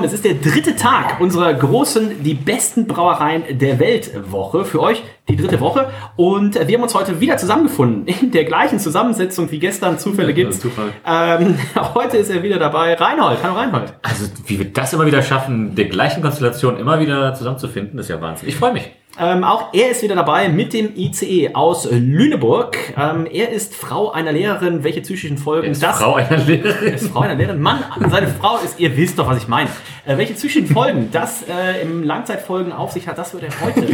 Es ist der dritte Tag unserer großen Die besten Brauereien der Welt Woche. Für euch die dritte Woche. Und wir haben uns heute wieder zusammengefunden. In der gleichen Zusammensetzung wie gestern. Zufälle gibt's. Ähm, heute ist er wieder dabei. Reinhold. Hallo Reinhold. Also, wie wir das immer wieder schaffen, der gleichen Konstellation immer wieder zusammenzufinden, ist ja Wahnsinn. Ich freue mich. Ähm, auch er ist wieder dabei mit dem ICE aus Lüneburg. Ähm, er ist Frau einer Lehrerin. Welche psychischen Folgen Ist das? Frau einer Lehrerin. ist Frau einer Lehrerin. Mann, seine Frau ist, ihr wisst doch, was ich meine. Äh, welche psychischen Folgen das äh, im Langzeitfolgen auf sich hat, das wird er heute.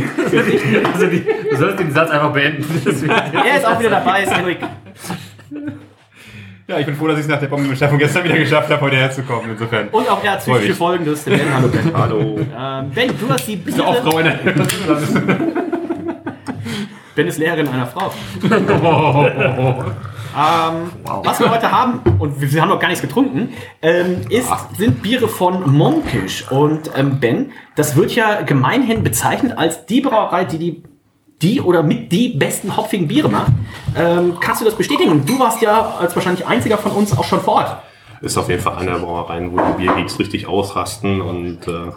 Also, die, du solltest den Satz einfach beenden. Er ist auch wieder dabei, ist Henrik. Ja, ich bin froh, dass ich es nach der Bombenbeschaffung gestern wieder geschafft habe, heute herzukommen. Insofern. Und auch er hat psychische mich. Folgen, das ist der Ben. Hallo Ben. Hallo. Ähm, ben, du hast die Bist du auch einer Ben ist Lehrerin einer Frau. Ähm, Was wir heute haben, und wir wir haben noch gar nichts getrunken, ähm, ist, sind Biere von Monkish. Und ähm, Ben, das wird ja gemeinhin bezeichnet als die Brauerei, die die, die oder mit die besten hopfigen Biere macht. Ähm, kannst du das bestätigen? Du warst ja als wahrscheinlich einziger von uns auch schon vor Ort. Ist auf jeden Fall eine der Brauereien, wo die Biergeeks richtig ausrasten und äh,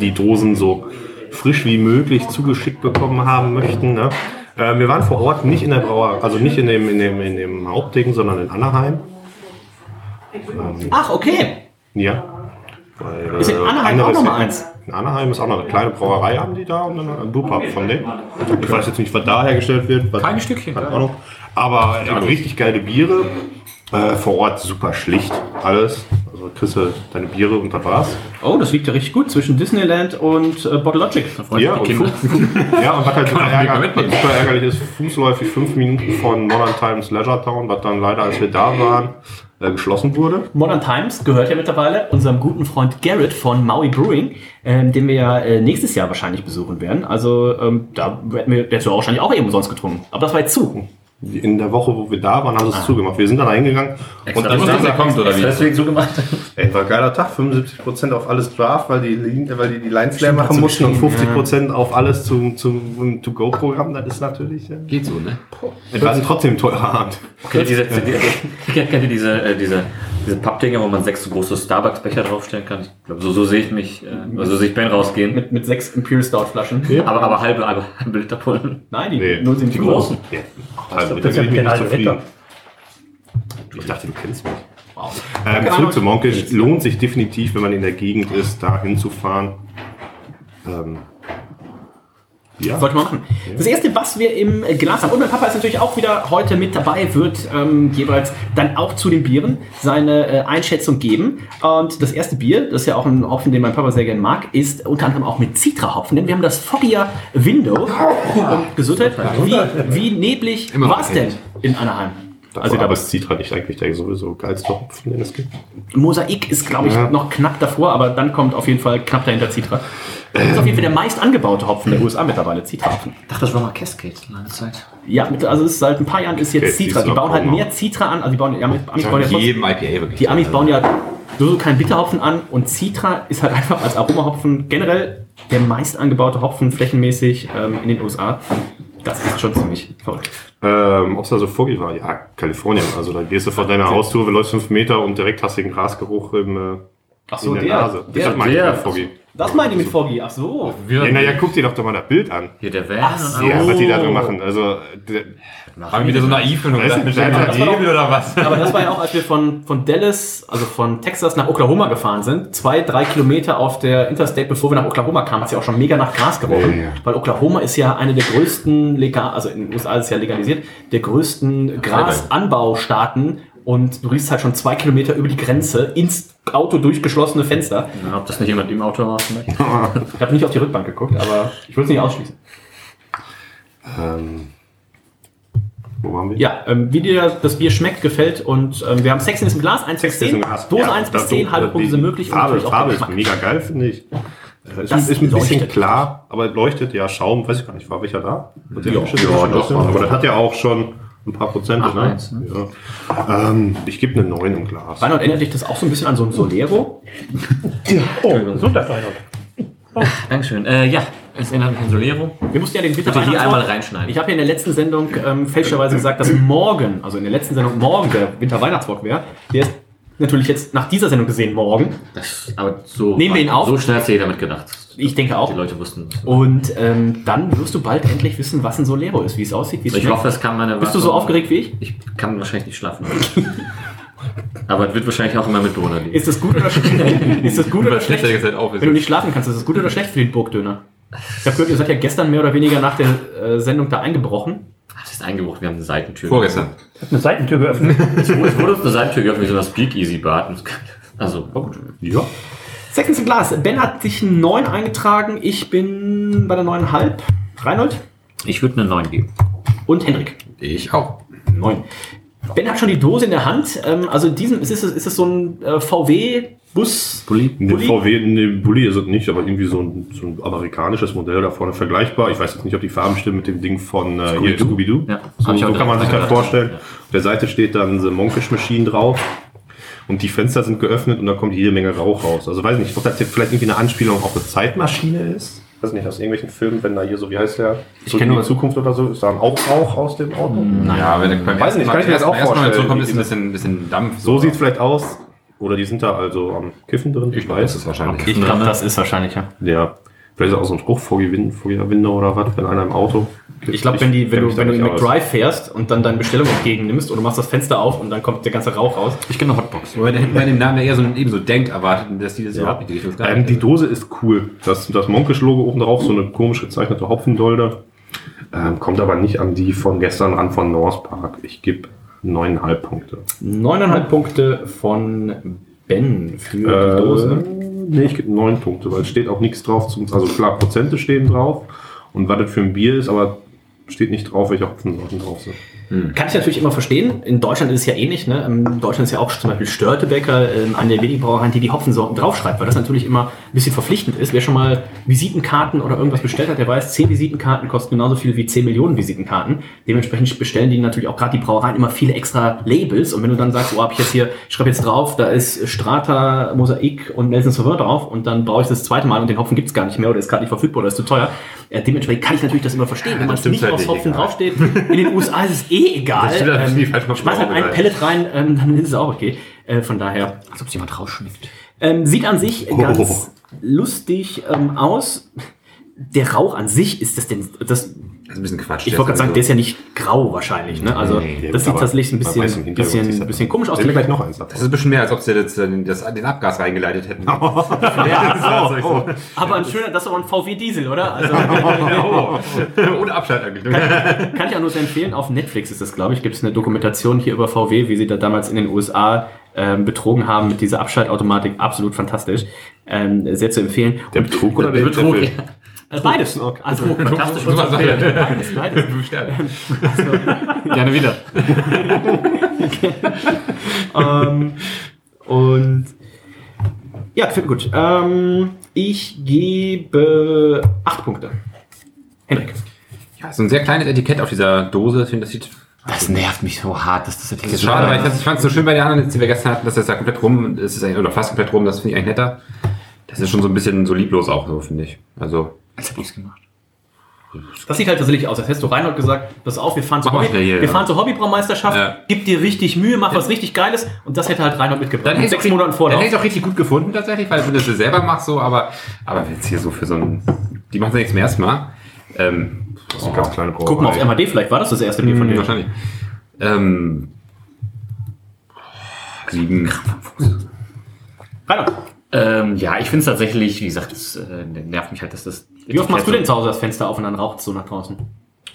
die Dosen so frisch wie möglich zugeschickt bekommen haben möchten. Ne? Äh, wir waren vor Ort nicht in der Brauerei, also nicht in dem, in dem, in dem Hauptding, sondern in Anaheim. Ach, okay. Ja. Weil, Ist in äh, Anaheim auch Nummer eins? In Anaheim ist auch noch eine kleine Brauerei, haben die da und dann ein Brewpub von denen. Ich weiß jetzt nicht, was da hergestellt wird. Was, Keine Stückchen. Keine Ahnung. Aber äh, richtig geile Biere. Äh, vor Ort super schlicht alles. Also kriegst du deine Biere und das war's. Oh, das liegt ja richtig gut zwischen Disneyland und äh, Bottle Logic. Ja, und, Kinder. Ja, und was halt super, ärger, super ärgerlich ist, fußläufig fünf Minuten von Modern Times Leisure Town, was dann leider, als wir da waren, äh, geschlossen wurde. Modern Times gehört ja mittlerweile unserem guten Freund Garrett von Maui Brewing, ähm, den wir ja äh, nächstes Jahr wahrscheinlich besuchen werden. Also ähm, da hätten wir ja wahrscheinlich auch eben umsonst getrunken. Aber das war jetzt zu. In der Woche, wo wir da waren, haben sie es zugemacht. Wir sind dann hingegangen und dann er kommt, oder wie? Deswegen zugemacht. Ey, war ein geiler Tag, 75% auf alles Draft, weil die, Lin- weil die die Lines leer machen mussten und 50% auf alles zum, zum To-Go-Programm, das ist natürlich... Äh, Geht so, ne? es war trotzdem teurer Abend. Okay, diese, die, kennt ihr diese, äh, diese, diese Pappdinger, wo man sechs so große Starbucks-Becher draufstellen kann? Ich glaube, so, so sehe ich mich, äh, also so sehe ich Ben rausgehen. Mit, mit sechs Imperial Stout Flaschen. Aber, aber halbe, halbe, halbe Liter Pullen. Nein, die Nee. nur sind die großen. Ja, also, ja bin ich nicht zufrieden. Liter. Ich dachte, du kennst mich. Wow. Ähm, zurück zu Monkish. Lohnt sich definitiv, wenn man in der Gegend ist, da hinzufahren. Ähm, ja. Sollte man machen. Das erste, was wir im Glas haben, und mein Papa ist natürlich auch wieder heute mit dabei, wird ähm, jeweils dann auch zu den Bieren seine äh, Einschätzung geben. Und das erste Bier, das ist ja auch ein Hopfen, den mein Papa sehr gerne mag, ist unter anderem auch mit Citra-Hopfen, denn wir haben das Foggier Window. Und Gesundheit. Wie, wie neblig war es denn in Anaheim? Also, Also aber da es zieht halt nicht eigentlich der sowieso geilste Hopfen, den es gibt. Mosaik ist, glaube ich, Ja. noch knapp davor, aber dann kommt auf jeden Fall knapp dahinter Citra. Das ist auf jeden Fall der meist angebaute Hopfen der USA mittlerweile, Citra-Hopfen. Ich dachte, das war mal Cascade lange Zeit. Ja, mit, also es ist seit ein paar Jahren ist jetzt Citra. Die bauen halt mehr Citra an. Also die bauen, die Amis, Amis bauen ja trotzdem- jedem IPA wirklich. die Amis bauen ja so keinen Bitterhopfen an und Citra ist halt einfach als Aromahopfen generell der meist angebaute Hopfen flächenmäßig ähm, in den USA. Das ist schon ziemlich verrückt. Ähm, Ob es da so vorgeht war? Ja, Kalifornien. Also da gehst du vor deiner Haustür, läufst fünf Meter und direkt hast du den Grasgeruch im, äh, Ach in der, Nase. der, das meine ich der- mit Foggy. Das meinte ich mit Foggy. Ach so. Ja, naja, guck dir doch doch mal das Bild an. Hier der Van Ach und Ja, was die da drin machen. Also, der, War wieder so naiv und nicht, mit das war Hebel oder was? Aber das war ja auch, als wir von, von Dallas, also von Texas nach Oklahoma gefahren sind. Zwei, drei Kilometer auf der Interstate, bevor wir nach Oklahoma kamen, hat es ja auch schon mega nach Gras gerochen. Ja, ja. Weil Oklahoma ist ja eine der größten, legal, also in den USA ist es ja legalisiert, der größten Grasanbaustaaten. Und du riechst halt schon zwei Kilometer über die Grenze ins Auto durchgeschlossene Fenster. Ja, ob das nicht jemand im Auto macht vielleicht? Ich habe nicht auf die Rückbank geguckt, aber ich würde es nicht ausschließen. ähm, Wo waren wir? Ja, ähm, wie dir das Bier schmeckt, gefällt und ähm, wir haben Sex in diesem Glas, 1 bis Sex 10, ist ein Glas. Dose Ja, 1 bis das 10, so, halbe Punkte sind möglich Farbe, Farbe ist mega geil, finde ich. Ist, Das ist ein bisschen leuchtet. klar, aber leuchtet, ja, Schaum, weiß ich gar nicht, war welcher da? Ja, ja, schon doch, war Aber das hat ja auch schon ein paar Prozent, Ach, ne? eins, ne? Ja. Ähm, ich gebe eine 9 im Glas. Reinhold, erinnert dich das auch so ein bisschen an so ein Solero? Dankeschön. Äh, ja, es erinnert mich an Solero. Wir mussten ja den Winter Bitte hier einmal reinschneiden. Ich habe ja in der letzten Sendung ähm, fälschlicherweise gesagt, dass morgen, also in der letzten Sendung morgen der Winter Weihnachtswalk wäre. Der ist natürlich jetzt nach dieser Sendung gesehen morgen. Das, aber so, Nehmen wir ihn auf? so schnell hat jeder damit gedacht. Ich denke auch. Die Leute wussten. Und ähm, dann wirst du bald endlich wissen, was ein Solero ist, wie es aussieht, wie es Ich schmeckt. hoffe, es kann meine Bist du so aufgeregt wie ich? Ich kann wahrscheinlich nicht schlafen. aber es wird wahrscheinlich auch immer mit Dona liegen. Ist das gut oder schlecht? ist das gut oder schlecht? Wenn du nicht schlafen kannst, ist das gut oder schlecht für den Burgdöner? Ich habe gehört, ihr seid ja gestern mehr oder weniger nach der äh, Sendung da eingebrochen. Ist eingebrochen, wir haben eine Seitentür. Vorgestern. Eine Seitentür geöffnet. Es wurde uns eine Seitentür geöffnet, wie so das Speakeasy-Bad. Also, war gut. Ja. Seconds in Glas. Ben hat sich einen 9 eingetragen. Ich bin bei der 9,5. Reinhold Ich würde eine 9 geben. und Hendrik. Ich auch. 9. Ben hat schon die Dose in der Hand. Ähm, also in diesem, ist es, ist es so ein äh, VW-Bus? Bulli. Ne, Bulli? VW, ne, Bulli ist es nicht, aber irgendwie so ein, so ein amerikanisches Modell da vorne vergleichbar. Ich weiß jetzt nicht, ob die Farben stimmen mit dem Ding von äh, Scooby-Doo? Scooby-Doo. Ja. So, so kann man sich das vorstellen. Ja. Auf der Seite steht dann The Monkish Machine drauf. Und die Fenster sind geöffnet und da kommt jede Menge Rauch raus. Also weiß nicht, ob das jetzt vielleicht irgendwie eine Anspielung auf eine Zeitmaschine ist. Weiß nicht, aus irgendwelchen Filmen, wenn da hier so, wie heißt der? Zurück in kenn die nur- Zukunft oder so, ist da auch Rauch aus dem Auto? Ja, wenn beim Weiß nicht, kann ich mir das auch vorstellen. zurückkommt, ist ein bisschen, bisschen Dampf. So sieht es vielleicht aus. Oder die sind da also am Kiffen drin. Ich weiß es wahrscheinlich. Ich glaube, das ist wahrscheinlich, ja. Ja, vielleicht ist auch so ein Spruch vor Feuerwinde oder was, wenn einer im Auto. Ich glaube, wenn, die, wenn du, wenn du mit. Drive fährst und dann deine Bestellung entgegennimmst und du machst das Fenster auf und dann kommt der ganze Rauch raus. Ich kenne eine Hotbox. Wobei, da hätten wir dem Namen ja eher so, eben so denkt erwartet, dass die das überhaupt nicht die Ähm, die Dose ist cool. Das, das Monkish-Logo oben drauf, so eine komisch gezeichnete Hopfendolde. Ähm, kommt aber nicht an die von gestern ran von North Park. Ich gebe neuneinhalb Punkte. 9,5 Punkte von Ben für die Äh, Dose. Nee, ich gebe neun Punkte, weil es steht auch nichts drauf. Zum, also klar, Prozente stehen drauf. Und was das für ein Bier ist, aber steht nicht drauf, welche Hopfensorten drauf sind. Kann ich natürlich immer verstehen. In Deutschland ist es ja ähnlich. Ne? In Deutschland ist ja auch zum Beispiel Störtebecker ähm, eine der wenigen Brauereien, die die Hopfensorten draufschreibt, weil das natürlich immer ein bisschen verpflichtend ist. Wer schon mal Visitenkarten oder irgendwas bestellt hat, der weiß, 10 Visitenkarten kosten genauso viel wie 10 Millionen Visitenkarten. Dementsprechend bestellen die natürlich auch gerade die Brauereien immer viele extra Labels. Und wenn du dann sagst, oh, hab ich jetzt hier, ich schreibe jetzt drauf, da ist Strata, Mosaik und Nelson Sauveur drauf und dann brauche ich das zweite Mal und den Hopfen gibt's gar nicht mehr oder ist gerade nicht verfügbar oder ist zu teuer. Äh, dementsprechend kann ich natürlich das immer verstehen. Wenn man es nicht halt aufs nicht, Hopfen egal. draufsteht, in den USA ist es eh egal. Das stimmt, die falsche schmeiß halt ein. Pellet rein, ähm, dann ist es auch okay. Äh, von daher. Als ob es jemand rausschmeckt. Ähm, sieht an sich ganz lustig ähm, aus. Der Rauch an sich ist das denn. Das, Das ist ein bisschen Quatsch. ich wollte gerade sagen, der ist ja nicht grau wahrscheinlich. Ne? Also Nee, das sieht tatsächlich ein bisschen, bisschen, das- bisschen komisch aus. Gleich noch eins ab. Das ist ein bisschen mehr, als ob sie jetzt äh, das, den Abgas reingeleitet hätten. Ja, aber ein schöner, das ist aber ein VW Diesel, oder? Also, Ohne Abschaltanrichtung. Kann ich auch nur sehr empfehlen. Auf Netflix ist das, glaube ich, gibt es eine Dokumentation hier über VW, wie sie da damals in den USA ähm, betrogen haben mit dieser Abschaltautomatik. Absolut fantastisch. Ähm, sehr zu empfehlen. Der Betrug oder der, Betrug, der ja. Äh, Beides. Also, Fantastisch. Super Sache. beides, beides. Fünf Sterne. Gerne wieder. ähm, und ja, finde gut. Ähm, ich gebe acht Punkte. Henrik. Ja, so ein sehr kleines Etikett auf dieser Dose. Ich finde, das sieht Das nervt mich so hart, dass das Das ist schade, weil ich, ich fand es so schön bei den anderen, die wir gestern hatten, dass das da komplett rum ist, oder fast komplett rum, das finde ich eigentlich netter. Das ist schon so ein bisschen so lieblos auch so, finde ich. Also, Als hätte ich es gemacht. Das sieht halt tatsächlich aus, als hättest du Reinhold gesagt, pass auf, wir fahren zur, Mach Hobby, hier, wir ja. fahren zur Hobbybraumeisterschaft, Ja. gib dir richtig Mühe, mach was richtig Geiles und das hätte halt Reinhold mitgebracht. dann hätte sechs Monaten Dann Vorlauf. hätte ich auch richtig gut gefunden tatsächlich, weil wenn du das selber machst so, aber, aber jetzt hier so für so ein, die machen ja nicht zum ersten Mal. Ähm, Das ist eine ganz kleine Brauerei. Guck mal auf MAD, vielleicht war das das erste Bier von dir. wahrscheinlich. Ähm, sieben. Reinhold, Ähm, ja, ich finde es tatsächlich, wie gesagt, es äh, nervt mich halt, dass das. wie oft machst du denn zu Hause das Fenster auf und dann raucht es so nach draußen?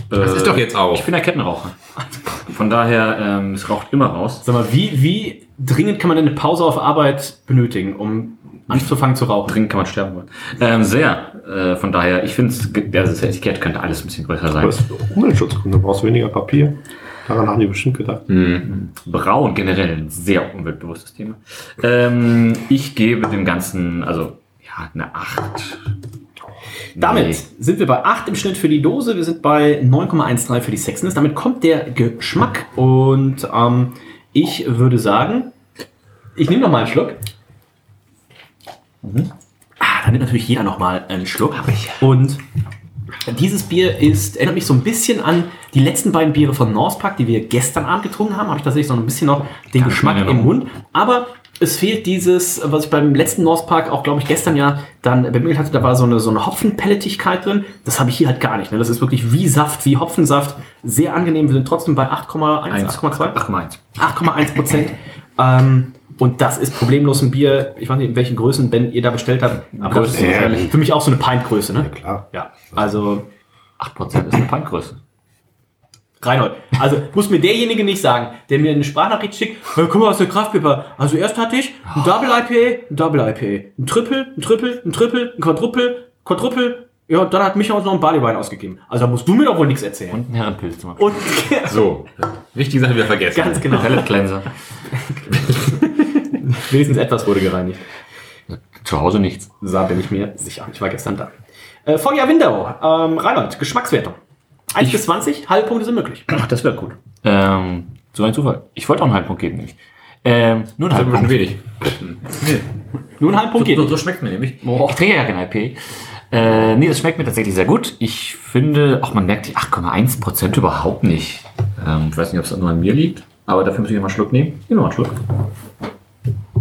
Das ist doch jetzt auch. Ich bin der Kettenraucher. Von daher, ähm, es raucht immer raus. Sag mal, wie, wie dringend kann man denn eine Pause auf Arbeit benötigen, um anzufangen zu rauchen? Dringend kann man sterben wollen. Ähm, sehr. Äh, von daher, ich finde, das Etikett könnte alles ein bisschen größer sein. Das ist Umweltschutzgründe, du brauchst weniger Papier. Daran haben die bestimmt gedacht. Braun generell ein sehr umweltbewusstes Thema. Ähm, ich gebe dem Ganzen, also ja, eine 8. Damit Nee. sind wir bei 8 im Schnitt für die Dose. Wir sind bei 9,13 für die Sexiness. Damit kommt der Geschmack. Und ähm, ich würde sagen, ich nehme noch mal einen Schluck. Ah, dann nimmt natürlich jeder noch mal einen Schluck. Und dieses Bier ist, erinnert mich so ein bisschen an die letzten beiden Biere von Norsepark, die wir gestern Abend getrunken haben. Habe ich tatsächlich so ein bisschen noch den Geschmack in im. Mund. Aber es fehlt dieses, was ich beim letzten Norsepark auch, glaube ich, gestern ja dann bemittelt hatte, da war so eine, so eine Hopfenpelletigkeit drin. Das habe ich hier halt gar nicht. Ne? Das ist wirklich wie Saft, wie Hopfensaft. Sehr angenehm. Wir sind trotzdem bei 8,1, 8,2? 8,1. 8,1 Prozent. ähm, und das ist problemlos ein Bier. Ich weiß nicht, in welchen Größen Ben ihr da bestellt habt. Aber das ist Ja. für mich auch so eine Pintgröße, ne? Klar. Ja. Also 8% ist eine Pintgröße. Reinhold. Also muss mir derjenige nicht sagen, der mir eine Sprachnachricht schickt, hey, guck mal, was für Kraftpipper. Also erst hatte ich ein Double IPA, ein Double IPA, ein Triple, ein Triple, ein Triple, ein Quadruple, Quadruple. Ja, und dann hat Micha uns noch ein Barleywein ausgegeben. Also da musst du mir doch wohl nichts erzählen. Und ein Herrenpilz zum Beispiel. Und So, wichtige Sache wieder vergessen. ganz genau. Pellet Cleanser. Wenigstens etwas wurde gereinigt. Zu Hause nichts. Da bin ich mir sicher. Ich war gestern da. Äh, Foggia Window. Ähm, Reinhold, Geschmackswertung. 1 bis 20, halbe Punkte sind möglich. Ach, das wäre gut. Ähm, so ein Zufall. Ich wollte auch einen Halbpunkt geben, nämlich. Ähm, nur einen Das ist ein Halbpunkt. bisschen wenig. Nur einen halben Punkt So, geht. so schmeckt mir nämlich. Ich trinke ja kein IP. Äh, nee, das schmeckt mir tatsächlich sehr gut. Ich finde, auch man merkt die 8,1% überhaupt nicht. Ähm, ich weiß nicht, ob es nur an mir liegt, aber dafür muss ich mal einen Schluck nehmen. Hier noch mal einen Schluck.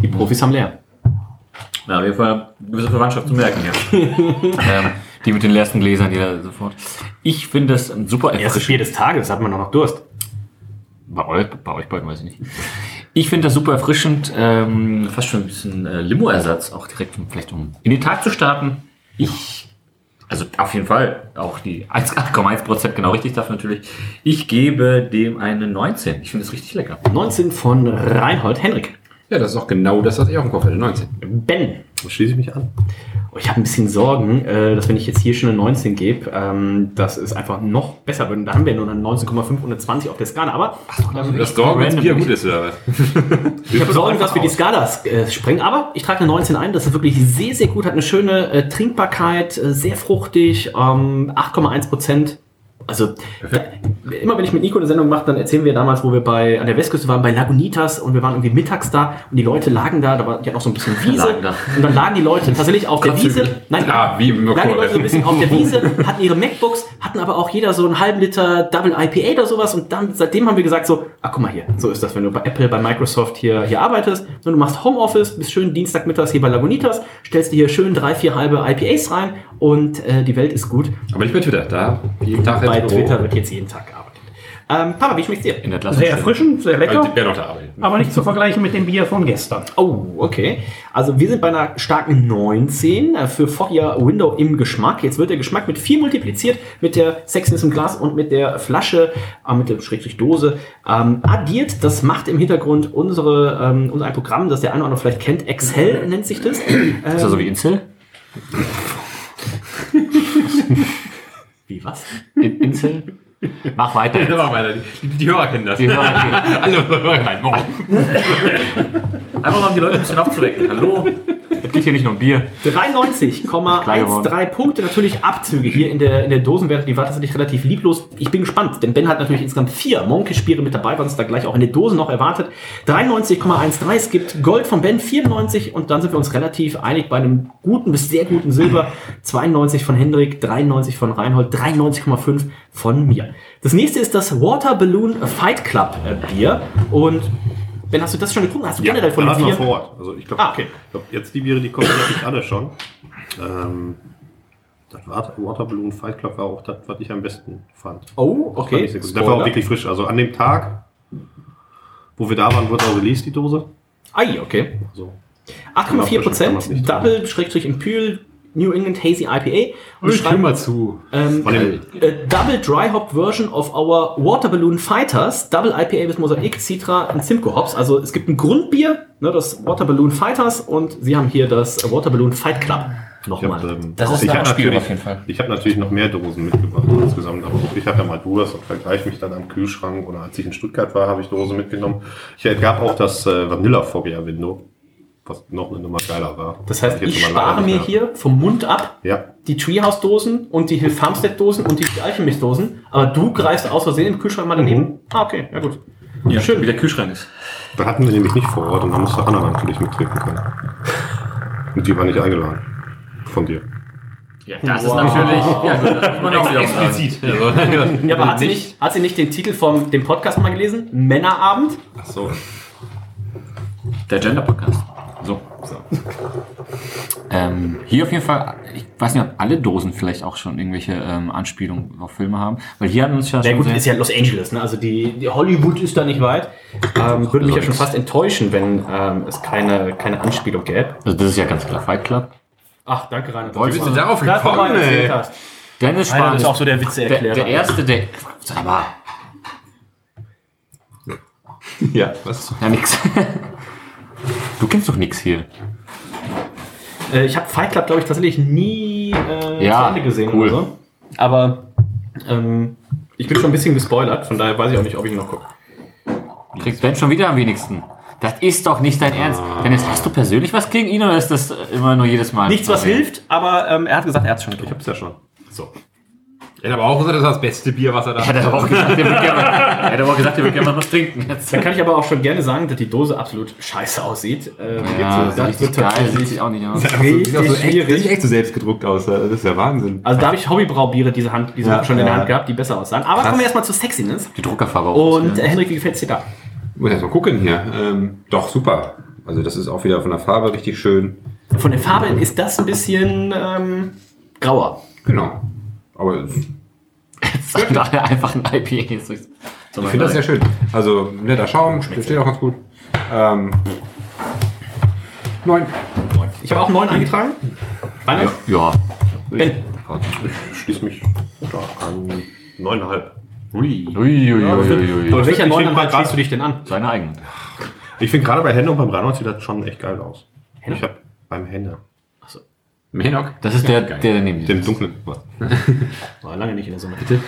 Die Profis haben leer. Na, auf jeden Fall eine gewisse Verwandtschaft zu merken, ja. ähm, die mit den leersten Gläsern, die da sofort. Ich finde ein super Erstes erfrischend. Spiel des Tages, hat man doch noch Durst. Bei euch, bei euch beiden weiß ich nicht. Ich finde das super erfrischend, ähm, fast schon ein bisschen äh, Limo-Ersatz, auch direkt um, vielleicht um in den Tag zu starten. Ich, also auf jeden Fall, auch die 1 8,1% genau richtig dafür natürlich. Ich gebe dem eine 19. Ich finde es richtig lecker. 19 von Reinhold Henrik. Ja, das ist auch genau das, was ich auch im Kopf hatte. 19. Ben. Da schließe ich mich an. Oh, Ich habe ein bisschen Sorgen, äh, dass wenn ich jetzt hier schon eine 19 gebe, ähm, dass es einfach noch besser wird. Und da haben wir nur eine 19,5 und eine 20 auf der Skala. Aber ähm, Das Sorgen, wenn Bier gut ist, oder was? ich habe Sorgen, dass wir die Skala äh, sprengen. Aber ich trage eine 19 ein. Das ist wirklich sehr, sehr gut. Hat eine schöne äh, Trinkbarkeit, sehr fruchtig, ähm, 8,1 Prozent. Also da, immer wenn ich mit Nico eine Sendung mache, dann erzählen wir damals, wo wir bei an der Westküste waren, bei Lagunitas und wir waren irgendwie mittags da und die Leute lagen da, da war ja noch so ein bisschen Wiese und dann lagen die Leute tatsächlich auf der Wiese. Nein, Ah, wie im lagen die Leute so ein bisschen auf der. Wiese, hatten ihre MacBooks, hatten aber auch jeder so einen halben Liter Double IPA oder sowas und dann seitdem haben wir gesagt so, ah guck mal hier, so ist das, wenn du bei Apple, bei Microsoft hier, hier arbeitest und du machst Homeoffice, bist schön Dienstagmittags hier bei Lagunitas, stellst dir hier schön drei, vier halbe IPAs rein und äh, die Welt ist gut. Aber nicht bei Twitter. Da jeden Tag Bei Büro. Twitter wird jetzt jeden Tag gearbeitet. Ähm, Papa, wie schmeckt's dir? In der Sehr erfrischend, sehr lecker, Also, noch da aber nicht zu vergleichen mit dem Bier von gestern. Oh, okay. Also wir sind bei einer starken 19 äh, für Foggia Window im Geschmack. Jetzt wird der Geschmack mit 4 multipliziert, mit der Sexiness im Glas und mit der Flasche, äh, mit der Schrägstrich Dose ähm, addiert. Das macht im Hintergrund unsere, ähm, unser ein Programm, das der eine oder andere vielleicht kennt. Excel nennt sich das. Ähm, Ist das so wie Insel? wie was? In Insel? Mach weiter. Ja, mach weiter. Die, die Hörer kennen das. Die Hörer kennen- Alle Hörer kennen das. Einfach mal um die Leute ein bisschen aufzuwecken. Hallo? Es geht hier nicht nur um Bier. 93,13 Punkte. Natürlich Abzüge hier in der, in der Dosenwerte. Die war tatsächlich relativ lieblos. Ich bin gespannt, denn Ben hat natürlich insgesamt vier Monkey-Spiele mit dabei, was uns da gleich auch in der Dose noch erwartet. 93,13. Es gibt Gold von Ben 94 und dann sind wir uns relativ einig bei einem guten bis sehr guten Silber. 92 von Hendrik, 93 von Reinhold, 93,5 von mir. Das nächste ist das Water Balloon Fight Club äh, Bier und Ben, hast du das schon getrunken? Hast du generell von den vier? vor Ort. Also ich glaube, Ah, okay. glaub, jetzt die Biere, die kommen natürlich alle schon. Ähm, das Water, Water Balloon Fight Club war auch das, was ich am besten fand. Oh, okay. gut. Das war auch wirklich frisch. Also an dem Tag, wo wir da waren, wurde auch released, die Dose. Ai, okay. Also, 8,4 Kann man Prozent, nicht Double, Schrägstrich Impül, New England Hazy IPA. Und Ich mal zu. ähm, dem, äh, Double Dry Hop Version of our Water Balloon Fighters, Double IPA mit Mosaik, Citra und Simcoe Hops. Also es gibt ein Grundbier, ne, das Water Balloon Fighters und sie haben hier das Water Balloon Fight Club. ich Nochmal. hab, ähm, Das ist ich Anspielung natürlich- auf jeden Fall. Ich habe natürlich noch mehr Dosen mitgebracht insgesamt, aber ich habe ja mal Duras und vergleiche mich dann am Kühlschrank oder als ich in Stuttgart war, habe ich Dose mitgenommen. Ich äh, gab auch das äh, Vanilla Phobia Window, was noch eine Nummer geiler war. Das heißt, ich leider spare mir hier vom Mund ab Ja, die Treehouse-Dosen und die Hill Farmstead-Dosen und die Alchemist-Dosen, aber du greifst aus Versehen im Kühlschrank mal daneben. Ah, okay, ja gut. Ja, schön, wie der Kühlschrank ist. da hatten wir nämlich nicht vor Ort und da musste Anna natürlich mittrinken können. Und die war nicht eingeladen. Von dir. Ja, das ist natürlich, ja gut, das muss man auch. Explizit. Also, Ja, aber hat sie, nicht, hat sie nicht den Titel vom dem Podcast mal gelesen? Männerabend? Ach so. Der Gender-Podcast. So. Ähm, hier auf jeden Fall, ich weiß nicht, ob alle Dosen vielleicht auch schon irgendwelche ähm, Anspielungen auf Filme haben. Weil hier hatten wir uns ja Ja schon gut, sehr- ist ja Los Angeles, ne? Also die, die Hollywood ist da nicht weit. Ähm, würde mich ja schon fast enttäuschen, wenn ähm, es keine, keine Anspielung gäbe. Also das ist ja ganz klar Fight Club. Ach, danke, Rainer. Wie bist du darauf gekommen, ey? hast. Dennis Rainer Spahn ist ist auch so der der, Witzeerklärer. der erste, der... Sag mal, Ja, was? ja nix. Du kennst doch nix hier. Äh, ich habe Fight Club, glaube ich, tatsächlich nie äh, Ja, zu Ende gesehen cool. oder so. Aber ähm, ich bin schon ein bisschen gespoilert, von daher weiß ich auch nicht, ob ich ihn noch gucke. Kriegst Ben schon wieder am wenigsten. Das ist doch nicht dein Ernst. Dennis, hast du persönlich was gegen ihn oder ist das immer nur jedes Mal? Nichts, was hilft, aber ähm, er hat gesagt, er hat es schon Ich hab's ja schon. So. Er hat aber auch gesagt, das ist das beste Bier, was er da Er hat aber auch gesagt, er würde gerne, er hat aber auch gesagt, er würde gerne mal was trinken. Jetzt. Dann kann ich aber auch schon gerne sagen, dass die Dose absolut scheiße aussieht. Ähm, Ja, das richtig geil, sieht sich auch nicht aus. Richtig Sieht auch so echt, sieht echt so selbst gedruckt aus. Das ist ja Wahnsinn. Also da habe ich Hobbybraubiere diese Hand, diese Ja, schon in der. Hand gehabt, die besser aussahen. Aber kommen wir erstmal zur Sexiness. Die Druckerfarbe auch. Und äh, Henrik, wie gefällt es dir da? Muss erst mal gucken hier. Ähm, doch, super. Also das ist auch wieder von der Farbe richtig schön. Von der Farbe ist das ein bisschen ähm, grauer. Genau. Aber es- er einfach ein IPA. Ich finde das sehr schön. Also netter Schaum, steht auch ganz gut. Ähm, neun. Ich habe auch neun eingetragen. Rainer? Ja. Ben. Ich schließe mich da an neuneinhalb. Ui. Ui, ui, ui, ui, welcher neuneinhalb schließt du dich denn an? Seine eigenen. Ich finde gerade bei Henne und beim Reinhold sieht das schon echt geil aus. Henne? Ich habe beim Henne, Menok. Das ist der, der daneben dem dunklen. War lange nicht in der Sonne, bitte.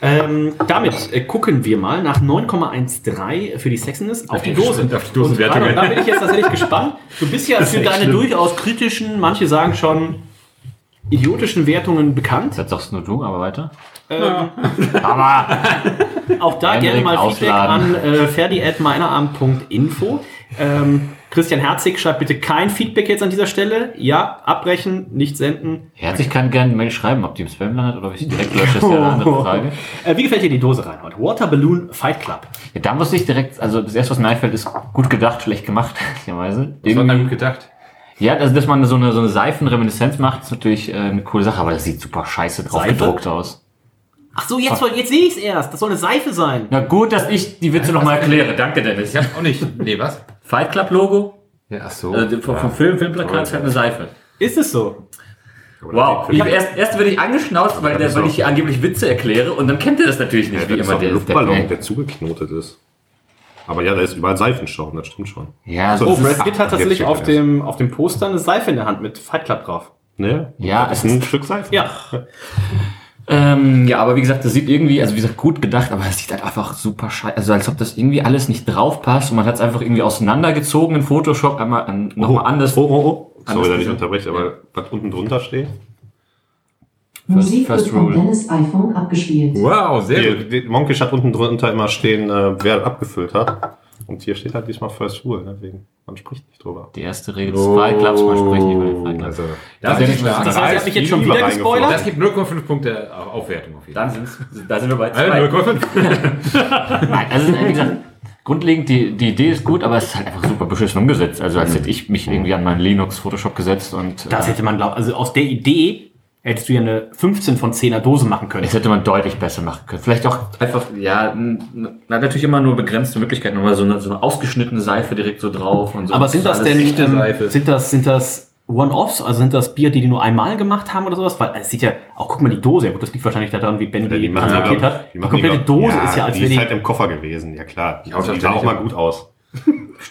Ähm, damit äh, gucken wir mal nach 9,13 für die Sexiness auf die Dose. auf die Dosenwertung. Und da bin ich jetzt tatsächlich gespannt. Du bist ja für deine schlimm. durchaus kritischen, manche sagen schon idiotischen Wertungen bekannt. Das sagst nur du, aber weiter. Ähm, Aber Auch da Henrik gerne mal Feedback ausladen. an äh, ferdi.meinerabend.info. Ähm, Christian Herzig schreibt bitte kein Feedback jetzt an dieser Stelle. Ja, abbrechen, nicht senden. Herzlich kann gerne eine Mail schreiben, ob die im Spam landet oder ob ich sie direkt lösche, ist ja eine andere Frage. Äh, wie gefällt dir die Dose rein heute? Water Balloon Fight Club. Ja, da muss ich direkt, also das erste, was mir einfällt, ist gut gedacht, schlecht gemacht, ehrlicherweise. War dann gut gedacht. Ja, also, dass man so eine, so eine Seifenreminiszenz macht, ist natürlich äh, eine coole Sache, aber das sieht super scheiße drauf Seife? gedruckt aus. Ach so, jetzt, soll- jetzt sehe ich es erst. Das soll eine Seife sein. Na gut, dass ich die Witze nochmal erkläre. Danke, Dennis. Ich hab auch nicht. Nee, was? Fight Club Logo, Ja, ach so. äh, vom, vom Film, Filmplakat ist halt eine Seife. Ist es so? Wow. Ich hab erst, erst werde ich angeschnauzt, weil, der, weil ich hier angeblich Witze erkläre und dann kennt er das natürlich nicht, Ja, wie das ist immer der, Luftballon, der, der zugeknotet ist. Aber ja, da ist überall Seifenschaum, das stimmt schon. Ja, So, so, Oh, Brad Pitt hat tatsächlich auf dem, auf dem Poster eine Seife in der Hand mit Fight Club drauf. Ne? Ja, das es ist ein Stück Seife. Ja. Ähm, ja, aber wie gesagt, das sieht irgendwie, also wie gesagt, gut gedacht, aber es sieht halt einfach super scheiße. Also als ob das irgendwie alles nicht drauf passt und man hat es einfach irgendwie auseinandergezogen in Photoshop, einmal an, nochmal anders. Oh, oh, oh. Sorry, Anders dass ich unterbreche, aber was unten drunter steht? Musik First wird von Rule. Dennis iPhone abgespielt. Wow, sehr gut. Monkish hat unten drunter immer stehen, äh, wer abgefüllt hat. Und hier steht halt diesmal First Rule, deswegen, man spricht nicht drüber. Die erste Regel des Fight Clubs, man spricht nicht über den Fight Club. Also, Das ist ist stark. Das heißt, er hat mich jetzt schon wieder gespoilert. Das gibt 0,5 Punkte Aufwertung auf jeden Dann Fall. sind's, da sind wir bei Äh, zwei. 0,5. Nein, also wie gesagt, grundlegend, die, die Idee ist gut, aber es ist halt einfach super beschissen umgesetzt. Also als hätte ich mich irgendwie an meinen Linux Photoshop gesetzt und Das äh, hätte man glaubt. Also aus der Idee hättest du ja eine 15 von 10er Dose machen können. das hätte man deutlich besser machen können. Vielleicht auch einfach, ja, na, natürlich immer nur begrenzte Möglichkeiten, nochmal so eine, so eine ausgeschnittene Seife direkt so drauf und so. Aber sind das denn echte ähm, Seife. sind das sind das One-Offs? Also sind das Bier, die die nur einmal gemacht haben oder sowas? Weil es sieht ja, auch guck mal die Dose, ja gut, das liegt wahrscheinlich daran, wie Ben die, Die ja- hat. die Die, komplette die- Dose ja, ist ja, als die ist die halt im Koffer gewesen, ja klar. Die, Ja, die sah auch mal gut aus.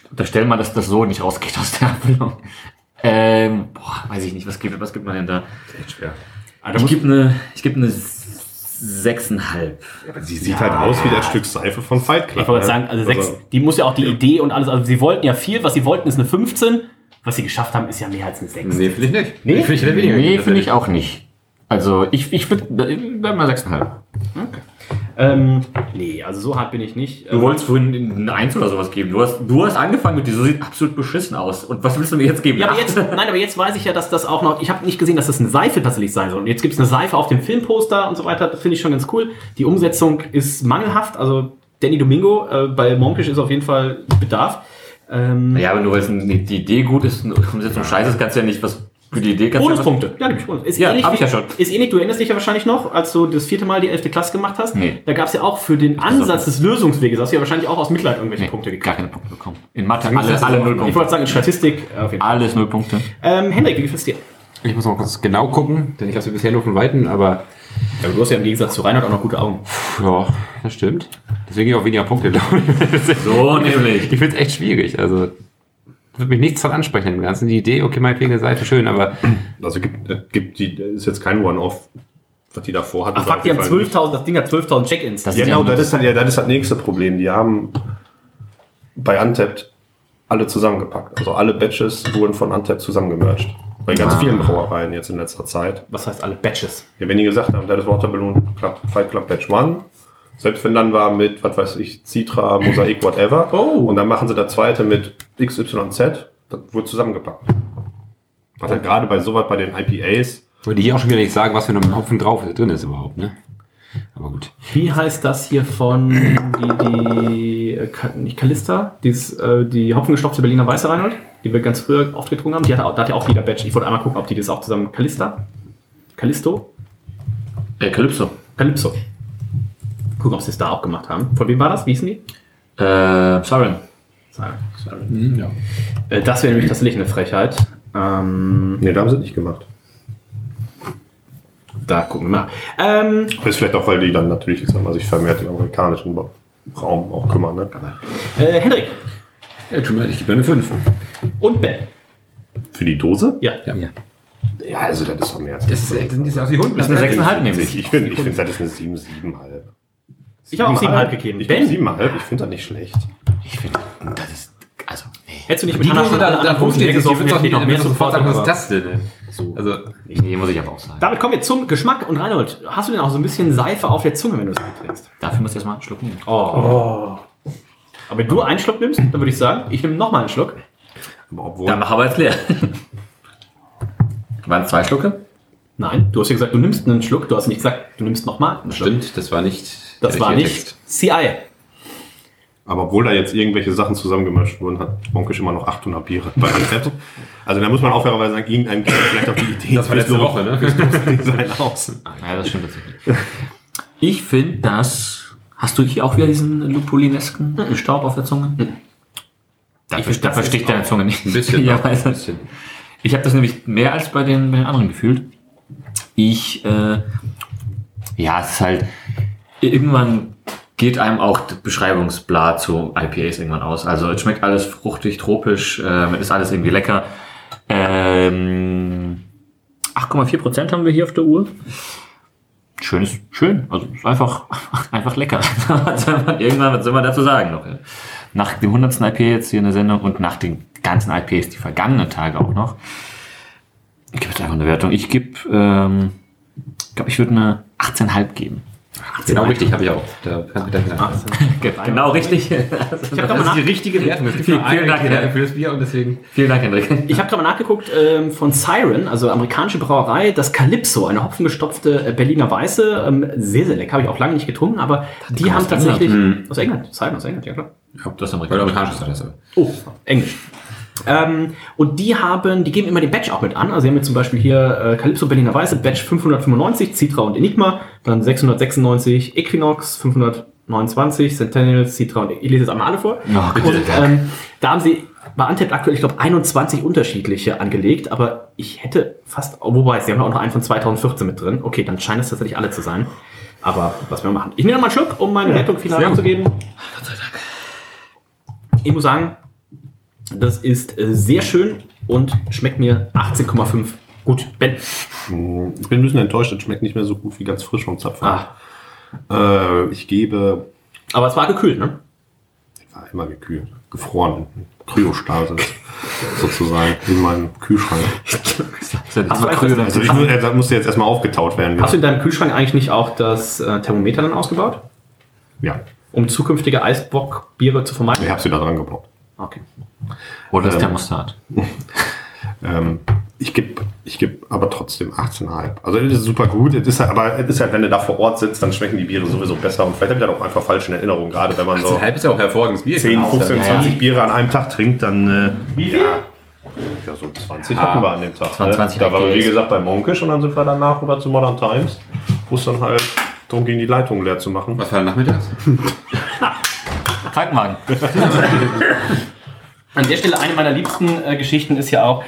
Unterstellen wir, dass das so nicht rausgeht aus der Abfüllung. Ähm, boah, weiß ich nicht, was gibt, was gibt man denn da? Echt schwer. Ich gebe eine, ich gebe eine sechseinhalb. Sie sieht halt aus wie das Stück Seife von Fight Club. Ich wollte ne? sagen, also sechs, die muss ja auch die Idee und alles, also sie wollten ja viel, was sie wollten ist eine 15, was sie geschafft haben ist ja mehr als eine 6. Nee, finde ich nicht. Nee? Finde ich Nee, finde ich auch nicht. Also ich, ich würde bleib mal sechseinhalb. Ähm, nee, also so hart bin ich nicht. Du wolltest vorhin eine Eins oder sowas geben. Du hast, du hast angefangen mit dir, so sieht absolut beschissen aus. Und was willst du mir jetzt geben? Ja, aber jetzt, nein, aber jetzt weiß ich ja, dass das auch noch, ich habe nicht gesehen, dass das eine Seife tatsächlich sein soll. Und jetzt gibt es eine Seife auf dem Filmposter und so weiter, das finde ich schon ganz cool. Die Umsetzung ist mangelhaft, also Danny Domingo äh, bei Monkish ist auf jeden Fall Bedarf. Ähm, Ja, aber nur weil die Idee gut ist und Umsetzung scheiße ist, kannst du ja nicht was für die Idee kannst Bonuspunkte. Ja, gebe ich Bonus. Ist Ja, ähnlich hab ich ja schon. Ist ähnlich, du erinnerst dich ja wahrscheinlich noch, als du das vierte Mal die elfte Klasse gemacht hast. Nee. Da gab es ja auch für den Ansatz des Lösungsweges, hast du ja wahrscheinlich auch aus Mitleid irgendwelche Nee, Punkte gekriegt. gar keine Punkte bekommen. In Mathe alle, alle null Ich Punkte. wollte sagen, in Statistik äh, auf jeden Fall. Alles null Punkte. Ähm, Henrik, wie gefällt es dir? Ich muss mal kurz genau gucken, denn ich habe sie bisher nur von Weitem, aber Ja, du hast ja im Gegensatz zu Reinhard auch noch gute Augen. ja, das stimmt. Deswegen auch weniger Punkte, glaube ich. So nämlich. Ich finde es echt schwierig. Also, würde mich nichts von ansprechen im Ganzen. Die Idee, okay, meinetwegen eine Seite schön, aber Also gibt, äh, gibt die, ist jetzt kein One-Off, was die davor hatten. Ach fuck, die haben 12.000, das Ding hat 12.000 Check-ins. Das Ja, ist genau, ja das ist, halt, ja, das ist das nächste Problem. Die haben bei Untapped alle zusammengepackt. Also alle Batches wurden von Untapped zusammengemerged. Bei ganz Ah. vielen Brauereien jetzt in letzter Zeit. Was heißt alle Batches? Ja, wenn die gesagt haben, das ist Waterballoon Club, Fight Club Batch 1, selbst wenn dann war mit, was weiß ich, Citra, Mosaik, whatever, Oh. und dann machen sie das zweite mit XYZ, das wurde zusammengepackt. Was halt gerade bei sowas, bei den IPAs, würde ich auch schon wieder nicht sagen, was für ein Hopfen drauf drin ist überhaupt, ne? Aber gut. Wie heißt das hier von die, die äh, nicht Kalista, dieses, äh, die hopfengestopfte Berliner Weiße Reinhold, die wir ganz früher oft getrunken haben, die hatte, auch- da hat ja auch jeder Batch. Ich wollte einmal gucken, ob die das auch zusammen. Kalista? Kalisto? Äh, Calypso. Calypso. Gucken, ob sie es da auch gemacht haben. Von wem war das? Wie hießen die? Äh, Siren. Sorry. Sorry. Ja. Äh, das wäre nämlich tatsächlich eine Frechheit. Ähm, nee, da haben sie nicht gemacht. da gucken wir mal. Ähm, Das ist vielleicht auch, weil die dann natürlich, ich sag mal, sich vermehrt im amerikanischen Raum auch kümmern, ne? äh, Hendrik Ja, tut mir leid, ich gebe eine 5. und Ben. Für die Dose? Ja. Ja. Ja, also das ist doch mehr als Das das sind aus wie Hunde. Das ist eine 6,5 Ich, nämlich. ich finde, ich find, das ist eine 7, 7,5. Ich habe auch 7,5 gegeben. Ich Ben? bin 7,5, ich finde das nicht schlecht. Ich finde, das ist, also, nee. Hättest du nicht mit Die Dose da, da rumsteht, gesoffen, hätte nicht ich noch mehr sofort sagen, was ist das denn? So. Also, Nee, muss ich aber auch sagen. Damit kommen wir zum Geschmack. Und Reinhold, hast du denn auch so ein bisschen Seife auf der Zunge, wenn du es trinkst? Dafür muss ich erstmal einen Schluck nehmen. Oh. Aber wenn du einen Schluck nimmst, dann würde ich sagen, ich nehme nochmal einen Schluck. Aber obwohl, Dann mach aber jetzt leer. Waren es zwei Schlucke? Nein, du hast ja gesagt, du nimmst einen Schluck. Du hast nicht gesagt, du nimmst nochmal einen Schluck. stimmt, das war nicht. Das war nicht Text. CI. aber obwohl da jetzt irgendwelche Sachen zusammengemischt wurden, hat Bonkisch immer noch 800 Biere bei Rezept. Also da muss man auch fairerweise sagen, irgendeinem geht vielleicht auch die Idee Das war letzte Lo- Woche, ne? Design aus. Ja, das stimmt tatsächlich. Ich finde, dass. Hast du hier auch wieder diesen lupulinesken Staub auf der Zunge? Da, Ich da versticht deine Zunge nicht. Ein bisschen. ja, ein ich. bisschen. Ich habe das nämlich mehr als bei den, bei den anderen gefühlt. Ich, äh, ja, es ist halt, irgendwann geht einem auch das Beschreibungsblatt zu IPAs irgendwann aus. Also es schmeckt alles fruchtig, tropisch, äh, ist alles irgendwie lecker. Ähm, 8,4 Prozent haben wir hier auf der Uhr. Schön ist schön. Also ist einfach, einfach lecker. Irgendwann, was soll man dazu sagen noch? Nach dem 100. IP jetzt hier in der Sendung und nach den ganzen IPs, die vergangenen Tage auch noch. Ich gebe jetzt einfach eine Wertung. Ich gebe, ähm, ich glaube, ich würde eine 18,5 geben. Genau richtig, habe ich auch. Da kann ich gleich sagen. Genau richtig. Ich habe gerade mal, nach, richtige Wertung. Es gibt Vielen- Dank, ja. Für das Bier und deswegen. Vielen Dank, Hendrik. ich hab gerade mal nachgeguckt ähm, von Siren, also amerikanische Brauerei, das Calypso, eine hopfengestopfte äh, Berliner Weiße. Ähm, sehr, sehr lecker. Habe ich auch lange nicht getrunken, aber die kommt haben aus England. tatsächlich. Aus England. Siren aus England, ja klar. Das ist amerikanisch ist das. Oh, Englisch. Ähm, und die haben, die geben immer den Batch auch mit an. Also sie haben jetzt zum Beispiel hier äh, Calypso Berliner Weiße, Batch 595, Citra und Enigma, dann 696 Equinox, 529 Centennial, Citra und ich lese jetzt einmal alle vor. Oh, Gott. und ähm, da haben sie bei Antep aktuell, ich glaube, 21 unterschiedliche angelegt, aber ich hätte fast, oh, wobei, sie haben auch noch einen von 2014 mit drin. Okay, dann scheinen es tatsächlich alle zu sein. Aber was wir machen. Ich nehme noch mal einen Schluck, um meine Rettung final gut. abzugeben. Gott sei Dank. Ich muss sagen, das ist äh, sehr schön und schmeckt mir 18,5. Gut, Ben. Ich bin ein bisschen enttäuscht, das schmeckt nicht mehr so gut wie ganz frisch vom Zapfen. Ah. Äh, ich gebe, Aber es war gekühlt, ne? war immer gekühlt, gefroren, Kryostasis sozusagen in meinem Kühlschrank. Aber Kryo- Also ich muss, er musste jetzt erstmal aufgetaut werden. Hast du in deinem Kühlschrank eigentlich nicht auch das äh, Thermometer dann ausgebaut? Ja, Um zukünftige Eisbockbiere zu vermeiden? ich habe sie da dran gebaut. Okay. Oder das Thermostat. Ähm, ich gebe ich geb aber trotzdem 18,5. Also es ist super gut. Es ist halt, aber es ist halt, wenn du da vor Ort sitzt, dann schmecken die Biere sowieso besser. Und vielleicht habe ich das auch einfach falsch in Erinnerung. Gerade wenn man so halb ist ja auch hervorragendes Bier. 10, 15, Ja. 20 Biere an einem Tag trinkt, dann äh, ja, ja, so 20 hatten wir an dem Tag. 20 ne? Da waren wir, wie gesagt, bei Monkisch und dann sind wir danach rüber zu Modern Times, wo es dann halt darum ging, die Leitung leer zu machen. Was war nachmittags? Krankenwagen. An der Stelle eine meiner liebsten äh, Geschichten ist ja auch.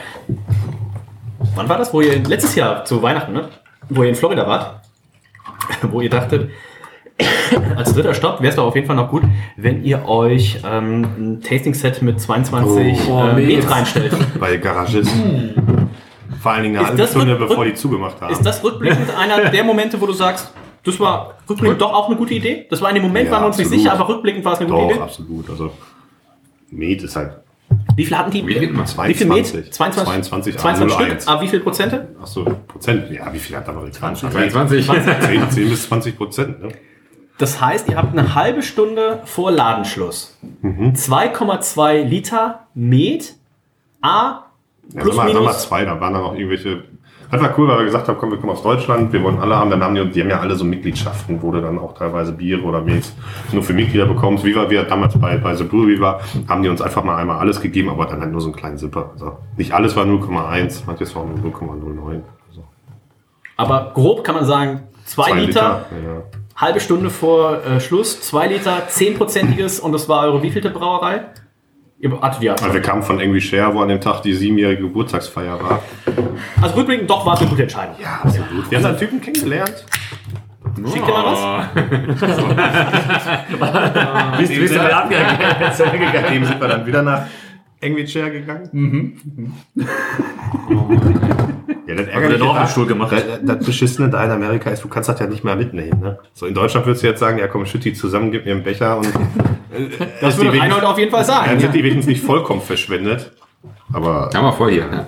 Wann war das? Wo ihr letztes Jahr zu Weihnachten, ne? Wo ihr in Florida wart, wo ihr dachtet, als dritter Stopp wäre es doch auf jeden Fall noch gut, wenn ihr euch ähm, ein Tasting-Set mit 22 Oh, äh. Met reinstellt. Bei Garagisten. Vor allen Dingen eine halbe Stunde, bevor die zugemacht haben. Ist das rückblickend einer der Momente, wo du sagst, das war rückblickend doch auch eine gute Idee? Das war in dem Moment, Ja, waren wir uns nicht absolut. sicher, aber rückblickend war es eine gute Doch, Idee. absolut. Also, Met ist halt Wie viel hatten die? Wie viel? Wie viel Met? 22. 22, 22, 22 Stück. 01. Aber wie viel Prozente? Achso, Prozent. Ja, wie viel hat Amerikaner? 22. 10, 10 bis 20 Prozent. Ne? Das heißt, ihr habt eine halbe Stunde vor Ladenschluss Mhm. 2,2 Liter Met A Ja, plus sag mal, sag mal minus. zwei, da waren dann noch irgendwelche. War cool, weil wir gesagt haben, komm, wir kommen aus Deutschland, wir wollen alle haben, dann haben die, die haben ja alle so Mitgliedschaften, wo du dann auch teilweise Bier oder Met nur für Mitglieder bekommst. Wie wir, wir damals bei, bei The Brewery war, haben die uns einfach mal einmal alles gegeben, aber dann halt nur so einen kleinen Zipper. Also nicht alles war 0,1, manches war nur 0,09. Also Aber grob kann man sagen, 2 zwei Liter, ja. halbe Stunde vor äh, Schluss, 2 Liter, 10%iges und das war eure wievielte Brauerei? Ihr hattet ja. Also wir kamen von Angry Share, wo an dem Tag die siebenjährige Geburtstagsfeier war. Also rückblickend doch war es eine gute Entscheidung. Ja, absolut. Wir haben einen Typen kennengelernt. Schickt ihr mal was? Wie ist- wie ist denn der abgegangen? Dem sind wir dann wieder nach Angry Chair gegangen. Mhm. Ja, das der ärgerliche Nordstuhl gemacht. Das, das Beschissene da in Amerika ist, du kannst das ja nicht mehr mitnehmen. Ne? So in Deutschland würdest du jetzt sagen, ja komm, schütt die zusammen, gib mir einen Becher und Das ist die würde Reinhold wenigstens- auf jeden Fall dann sagen. sind die wenigstens nicht vollkommen verschwendet. Aber Haben wir voll hier. Ja.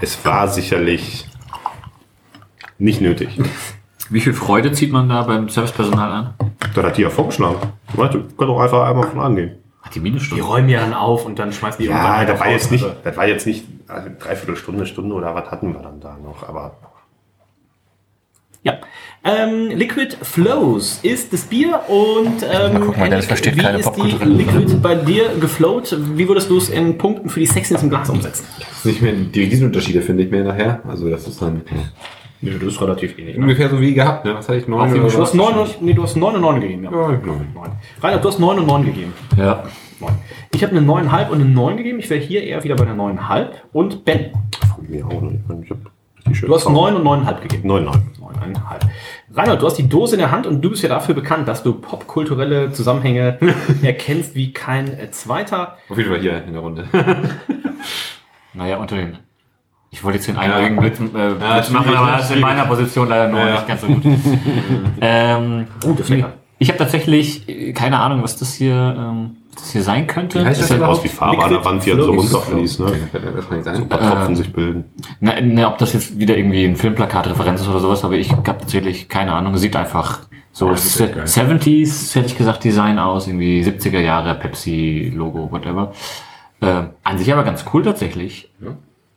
es war sicherlich nicht nötig. Wie viel Freude zieht man da beim Servicepersonal an? Das hat die ja vorgeschlagen. Du, kannst doch einfach einmal von angehen. Hat die Die Minustunde. räumen ja dann auf und dann schmeißen die Ja, das war raus. jetzt nicht, Also, das war jetzt nicht also dreiviertel Stunde, Stunde oder was hatten wir dann da noch. Aber Ja. Ähm, Liquid Flows ist das Bier und ähm, guck mal, Dennis versteht wie keine ist die Liquid bei dir geflowt? Wie würdest du es in Punkten für die Sexiness im Glas umsetzen? Das ist nicht mehr die Riesenunterschiede, finde ich mehr nachher. Also das ist dann Nee, das ist relativ ähnlich. ungefähr so wie gehabt, ne? Was hatte ich? Neun Auf jeden oder. Du hast was? 9 und, nee, du hast 9 und 9 gegeben, ja. Ja, neun. Neun. Reinhard, du hast 9 und 9 gegeben. Ja. Neun. Ich habe eine 9,5 und eine 9 gegeben. Ich wäre hier eher wieder bei einer 9,5. Und Ben, von mir auch nicht. Ich hab du hast Sound. 9 und 9,5 gegeben. 9, 9. 9,5. Reinhard, du hast die Dose in der Hand und du bist ja dafür bekannt, dass du popkulturelle Zusammenhänge erkennst wie kein äh, zweiter. Auf jeden Fall hier in der Runde. Naja, unter den. Ich wollte jetzt den einjährigen Blitz, äh, Blitz schwierig, machen, aber das ist in meiner Position leider nur Ja, ja. nicht ganz so gut. ähm, Oh, das ist lecker. ich habe tatsächlich äh, keine Ahnung, was das hier, ähm, was das hier sein könnte. Wie heißt Das das sieht aus wie Farbe an der Wand, die dann so runterfließt. Ne? Das kann sein. Ein paar Tropfen sich bilden. Na, ne, ob das jetzt wieder irgendwie ein Filmplakat-Referenz ist oder sowas, aber ich habe tatsächlich keine Ahnung. Sieht einfach so das ist echt geil. 70s, hätte ich gesagt, Design aus, irgendwie 70er Jahre, Pepsi-Logo, whatever. Äh, an sich aber ganz cool tatsächlich.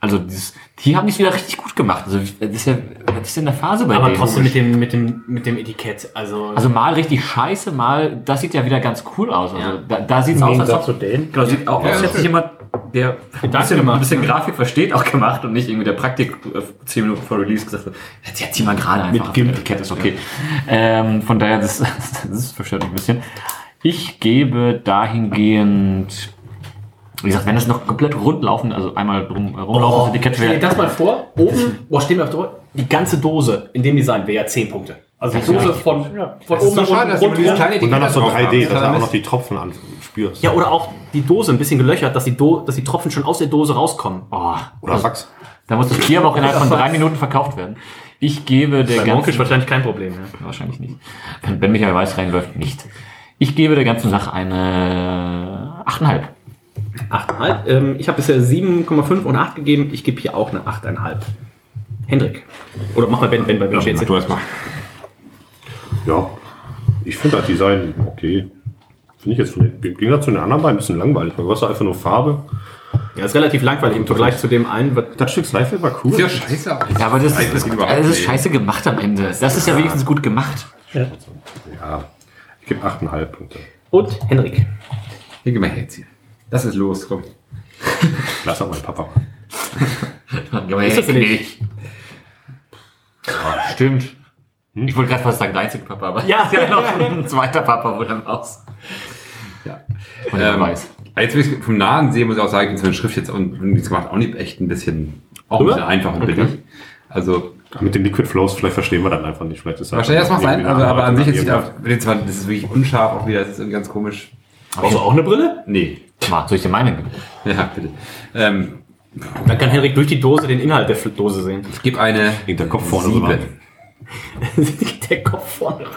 Also dieses, die haben es wieder richtig gut gemacht. Also das ist ja, was ist denn der Phase bei Aber denen? trotzdem mit dem, mit dem, mit dem Etikett. Also, Also mal richtig scheiße, mal, das sieht ja wieder ganz cool aus. Also Ja. da, da sieht es aus, als ob, zu denen. genau, sieht auch aus, als hätte sich jemand, der ein bisschen, gemacht, ein bisschen ne? Grafik versteht, auch gemacht und nicht irgendwie der Praktik äh, zehn Minuten vor Release gesagt hat, ja, zieh mal gerade einfach. Gimp. Das Etikett ist okay. Ähm, von daher, das, das verstört mich ein bisschen. Ich gebe dahingehend Wie gesagt, wenn es noch komplett rund laufen, also einmal drum rumlaufen, Oh, das Etikett stell dir wäre. das mal vor, oben, boah, stehen wir auf der die ganze Dose in dem Design wäre ja 10 Punkte. Also die Dose von, von Das ist oben so nach unten die kleine Und dann noch so drauf haben. 3D, dass du auch noch die Tropfen an spürst. Ja, oder auch die Dose ein bisschen gelöchert, dass die, Do dass die Tropfen schon aus der Dose rauskommen. Oh, Oder Wachs. da muss das Bier aber auch innerhalb von drei Minuten verkauft werden. Ich gebe der Bei ganzen... wahrscheinlich kein Problem. Ja. Wahrscheinlich nicht. Wenn Michael Weiß reinläuft, nicht. Ich gebe der ganzen Sache eine 8,5. 8,5. Ähm, ich habe bisher 7,5 und 8 gegeben. Ich gebe hier auch eine 8,5. Hendrik. Oder mach mal Ben, Ben bei Ben steht's Mach du das. Ja. Ich finde das Design okay. Finde ich jetzt von den, Gegensatz zu den anderen beiden ein bisschen langweilig. Man kostet einfach nur Farbe. Ja, ist relativ langweilig im Vergleich zu dem einen. Das Stück Slife war cool. Sieht ja scheiße aus. Ja, aber das, ist, überhaupt das ist scheiße gemacht am Ende. Das ist ja wenigstens gut gemacht. Ja. Ich gebe 8,5 Punkte. Und Henrik. Hier, gib mal her Das ist los, komm. Lass auch mein Papa. Ist das nicht? Ja, stimmt. Ich wollte gerade fast sagen, der einzige Papa, aber Ja. ist ja noch ein zweiter Papa wohl am Haus. Ja. Und Ähm, weiß. Jetzt, ich vom Nahen sehe, muss ich auch sagen, ich finde die Schrift jetzt auch nichts gemacht, auch nicht echt ein bisschen, auch ein bisschen einfach und Okay. billig. Also, Mit den Liquid Flows, vielleicht verstehen wir dann einfach nicht. Vielleicht ist das wahrscheinlich das macht sein, aber, aber an sich jetzt zwar, das ist wirklich unscharf auch wieder, das ist irgendwie ganz komisch. Brauchst du auch eine Brille? Nee. Mal, soll ich dir meine geben? Ja, bitte. Ähm, Dann kann Henrik durch die Dose den Inhalt der Dose sehen. ich gebe eine Hängt der Kopf vorne sieben. dran. der Kopf vorne raus.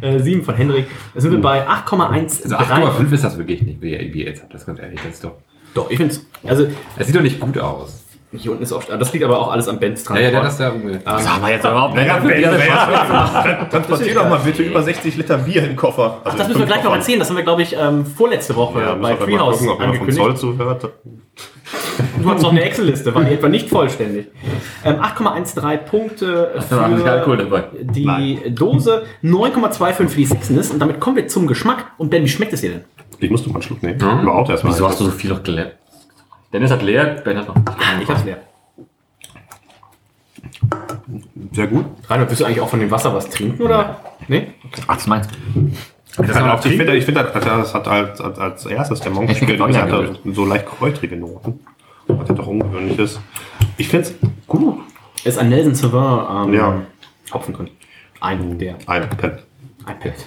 Äh, 7 von Henrik. Da sind wir bei 8,1. Also 8,5 ist das wirklich nicht, wie ihr, wie ihr jetzt habt, das ganz ehrlich. Das ist doch. Doch, ich finde es. Also, Es sieht doch nicht gut aus. Hier unten ist auch. Das liegt aber auch alles am Benz dran. Ja, ja, der das da irgendwie. Das haben wir jetzt überhaupt nicht. Transportier doch mal bitte über 60 Liter Bier in den Koffer. Ach, das müssen wir gleich noch erzählen. Das haben wir, glaube ich, ähm, vorletzte Woche Ja, bei mal Treehouse gucken, ob jemand vom Zoll angekündigt. zuhört. Du hast noch eine Excel-Liste, war die etwa nicht vollständig. Ähm, 8,13 Punkte Da war nicht Alkohol für die Dose, 9,25 für die Sixness. Und damit kommen wir zum Geschmack. Und Ben, wie schmeckt es dir denn? Ich musste mal einen Schluck nehmen. Überhaupt erstmal. Wieso hast du so viel noch gelernt? Dennis hat leer, Ben hat noch. Ich hab's leer. Sehr gut. Reinhard, willst du eigentlich auch von dem Wasser was trinken, oder? Nee? Ach, das meinst du? Das hat, ich finde, ich finde, das, das hat als, als, als erstes der Monk Ich finde gespielt. Das Cognac hatte so leicht kräutrige Noten. Was ja doch ungewöhnlich ist. Ich finde es gut. Ist ein Nelson Sauvin ähm, Ja. Hopfen drin. Ein, der. Ein Pen. Ein Pellet.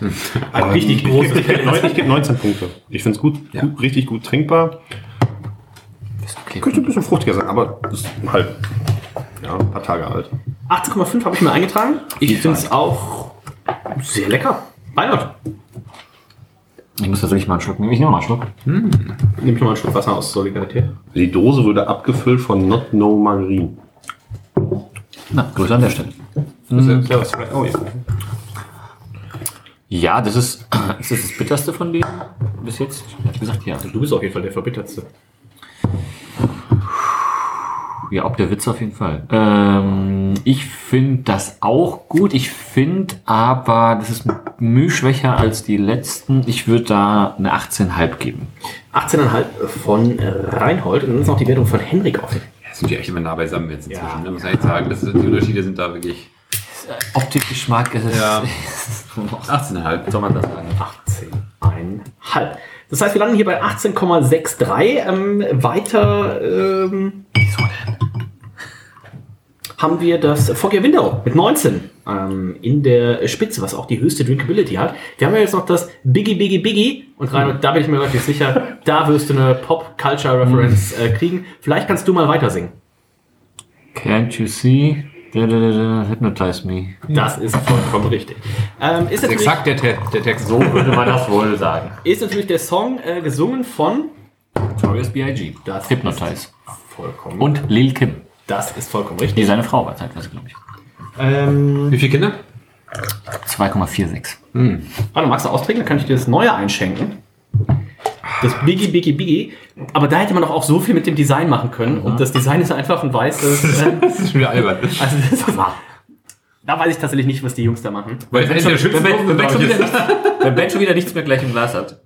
Ein richtig großes Ich ich gebe 19 Punkte. Ich finde es gut, Ja. gut, richtig gut trinkbar. Okay. Könnte ein bisschen fruchtiger sein, aber ist halt ja, ein paar Tage alt. 18,5 habe ich mir eingetragen. Ich finde es auch sehr lecker. Reinhard, Ich muss tatsächlich mal einen Schluck nehmen. Ich nehme mal einen Schluck. nimm ich noch mal einen Schluck Wasser aus Solidarität. Die Dose wurde abgefüllt von Not No Margarine. Na, Grüße an der Stelle. Oh ja. Ja, das ist, ist das das bitterste von denen bis jetzt? Ich gesagt, ja. Du bist auf jeden Fall der Verbittertste. Ja, ob der Witz auf jeden Fall. Ähm, ich finde das auch gut. Ich finde aber, das ist mühschwächer als die letzten. Ich würde da eine 18,5 geben. 18,5 von Reinhold. Und dann ist noch die Wertung von Henrik offen. Ja, sind die echt immer nah beisammen jetzt inzwischen, Ja. ne? muss echt sagen. Das, die Unterschiede sind da wirklich. Optikgeschmack ist es. Ja. 18,5. Soll man das sagen? 18,5. Das heißt, wir landen hier bei 18,63. Ähm, weiter ähm, haben wir das Foggy Window mit 19 ähm, in der Spitze, was auch die höchste Drinkability hat. Wir haben ja jetzt noch das Biggie Biggie Biggie und Reinhold, da bin ich mir relativ sicher, da wirst du eine Pop-Culture-Reference äh, kriegen. Vielleicht kannst du mal weiter singen. Can't you see? Da, da, da, hypnotize me. Das ist vollkommen richtig. Ähm, ist, Das ist natürlich, exakt der, Te der Text. So würde man das wohl sagen. ist natürlich der Song äh, gesungen von Notorious B.I.G. Das Hypnotize. vollkommen. Und Lil Kim. Das ist vollkommen Die richtig. seine Frau war zeitweise, glaube ich. Ähm, Wie viele Kinder? 2,46. Warte, magst du austrinken? Dann kann ich dir das Neue einschenken. Das Biggie Biggie Biggie. Aber da hätte man doch auch so viel mit dem Design machen können. Und das Design ist einfach ein weißes. Äh, Das ist schon wieder albern. also das ist, da weiß ich tatsächlich nicht, was die Jungs da machen. Weil wenn Wenn Ben, wenn, schon wieder drauf nichts, wenn Ben schon wieder nichts mehr gleich im Glas hat.